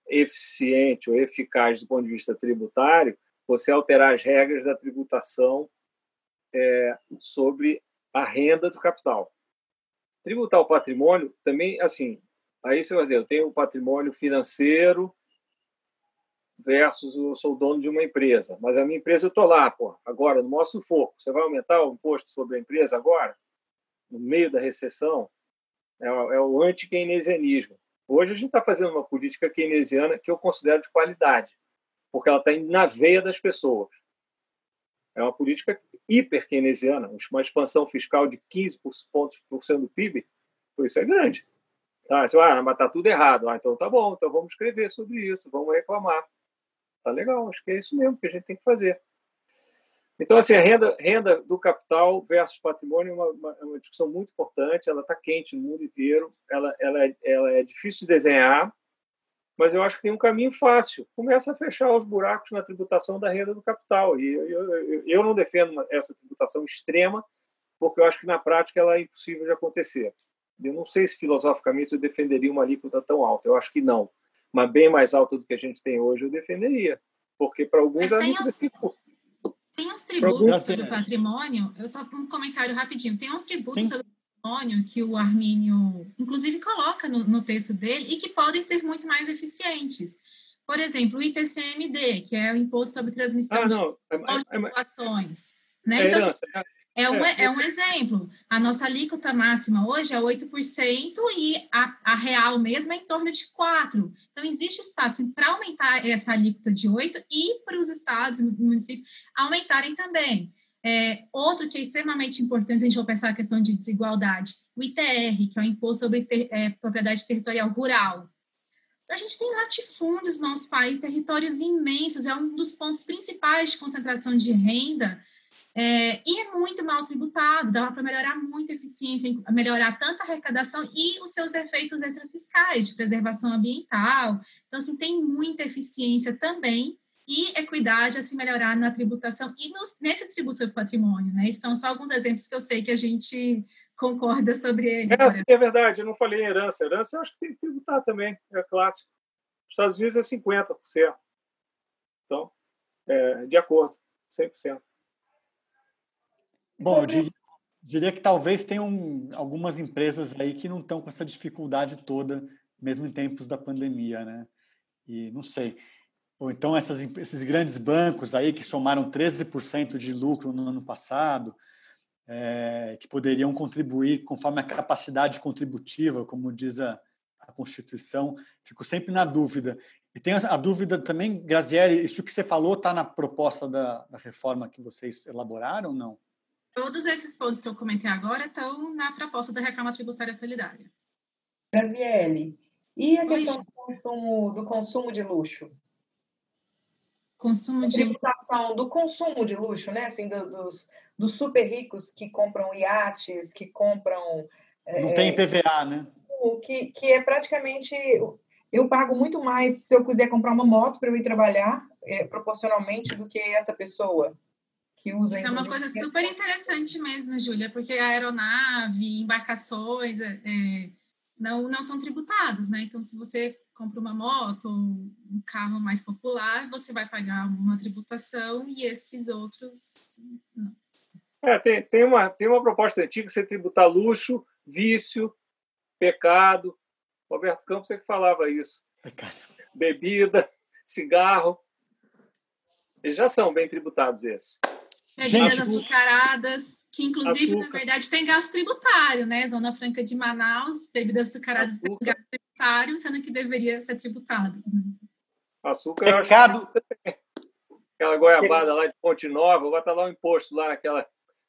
eficiente ou eficaz do ponto de vista tributário você alterar as regras da tributação é, sobre a renda do capital. Tributar o patrimônio também, assim, aí você vai dizer, eu tenho um patrimônio financeiro versus eu sou dono de uma empresa, mas a minha empresa eu estou lá, pô, agora, no maior sufoco. Você vai aumentar o imposto sobre a empresa agora? No meio da recessão? É, é o anti-keynesianismo. Hoje a gente está fazendo uma política keynesiana que eu considero de qualidade, porque ela está na veia das pessoas. É uma política hiper keynesiana, uma expansão fiscal de 15 pontos por cento do PIB, isso é grande. Tá, você vai, ah, mas está tudo errado. Ah, então tá bom, então vamos escrever sobre isso, vamos reclamar. Tá legal, acho que é isso mesmo que a gente tem que fazer. Então, assim, a renda, renda do capital versus patrimônio é uma, uma, é uma discussão muito importante, ela está quente no mundo inteiro, ela, ela, é, ela é difícil de desenhar, mas eu acho que tem um caminho fácil. Começa a fechar os buracos na tributação da renda do capital. E eu, eu, eu não defendo essa tributação extrema, porque eu acho que na prática ela é impossível de acontecer. Eu não sei se filosoficamente eu defenderia uma alíquota tão alta, eu acho que não mas bem mais alta do que a gente tem hoje, eu defenderia. Porque para alguns é tem os, tem uns tributos alguns... sobre o patrimônio, eu só um comentário rapidinho, tem uns tributos Sim. sobre o patrimônio que o Armínio, inclusive, coloca no, no texto dele e que podem ser muito mais eficientes. Por exemplo, o ITCMD, que é o Imposto sobre Transmissão ah, de. É, é, né? Então, assim, é um, é, é um exemplo. A nossa alíquota máxima hoje é 8% e a, a real mesmo é em torno de 4%. Então, existe espaço para aumentar essa alíquota de 8% e para os estados e municípios aumentarem também. É, outro que é extremamente importante, a gente for pensar a questão de desigualdade, o ITR, que é o Imposto sobre ter, é, Propriedade Territorial Rural. A gente tem latifúndios no nosso país, territórios imensos, é um dos pontos principais de concentração de renda é, e é muito mal tributado, dá para melhorar muito a eficiência, melhorar tanto a arrecadação e os seus efeitos extrafiscais, de preservação ambiental. Então, assim, tem muita eficiência também e equidade a se melhorar na tributação e nos, nesses tributos sobre patrimônio, né? Esses são só alguns exemplos que eu sei que a gente concorda sobre eles. É, sim, é verdade, eu não falei em herança. Herança eu acho que tem que tributar também, é clássico. Nos Estados Unidos é 50%. Então, é, de acordo, 100%. Bom, eu diria, diria que talvez tenham algumas empresas aí que não estão com essa dificuldade toda, mesmo em tempos da pandemia, né? E não sei. Ou então essas, esses grandes bancos aí que somaram 13% de lucro no ano passado, é, que poderiam contribuir conforme a capacidade contributiva, como diz a, a Constituição, fico sempre na dúvida. E tem a, dúvida também, Grazielli, isso que você falou está na proposta da, da reforma que vocês elaboraram ou não? Todos esses pontos que eu comentei agora estão na proposta da reforma tributária solidária. Graziele, e a questão do consumo, do consumo de luxo? Consumo de tributação do consumo de luxo, né? Assim, do, dos, dos super ricos que compram iates, que compram. Não é, tem PVA, né? Que, que é praticamente. Eu pago muito mais se eu quiser comprar uma moto para eu ir trabalhar, é, proporcionalmente, do que essa pessoa que. Isso é uma coisa super interessante mesmo, Júlia, porque a aeronave, embarcações é, é, não, não são tributados, né? Então, se você compra uma moto, um carro mais popular, você vai pagar uma tributação e esses outros não. É, tem, tem, uma, tem uma proposta antiga você tributar luxo, vício, pecado. Roberto Campos é que falava isso. Pecado. Bebida, cigarro. Eles já são bem tributados esses. Bebidas açucaradas, que inclusive, açúcar. na verdade, tem gasto tributário, né? Zona Franca de Manaus, bebidas açucaradas açúcar. tem gasto tributário, sendo que deveria ser tributado. Açúcar, Pecado. Aquela goiabada lá de Ponte Nova, bota lá o imposto lá, aquela...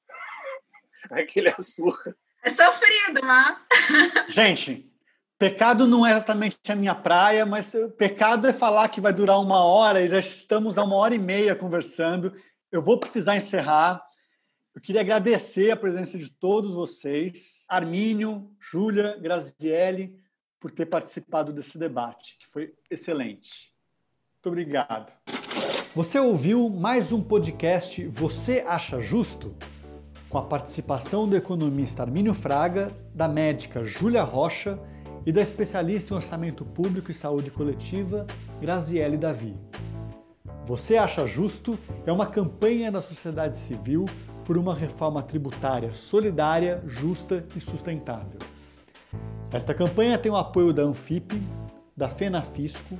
<laughs> aquele açúcar. É sofrido, mas... <laughs> Gente, pecado não é exatamente a minha praia, mas pecado é falar que vai durar uma hora e já estamos há uma hora e meia conversando eu vou precisar encerrar. Eu queria agradecer a presença de todos vocês, Armínio, Júlia, Grazielli, por ter participado desse debate, que foi excelente. Muito obrigado. Você ouviu mais um podcast Você Acha Justo? Com a participação do economista Armínio Fraga, da médica Júlia Rocha e da especialista em orçamento público e saúde coletiva Graziele Davi. Você acha justo? É uma campanha da sociedade civil por uma reforma tributária solidária, justa e sustentável. Esta campanha tem o apoio da Anfip, da FENAFisco,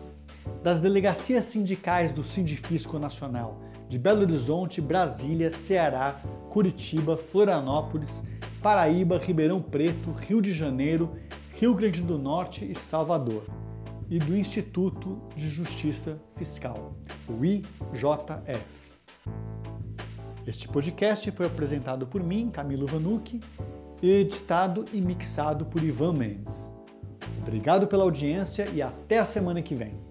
das delegacias sindicais do Sindifisco Nacional de Belo Horizonte, Brasília, Ceará, Curitiba, Florianópolis, Paraíba, Ribeirão Preto, Rio de Janeiro, Rio Grande do Norte e Salvador, e do Instituto de Justiça Fiscal, o IJF. Este podcast foi apresentado por mim, Camilo Vanucci, editado e mixado por Ivan Mendes. Obrigado pela audiência e até a semana que vem.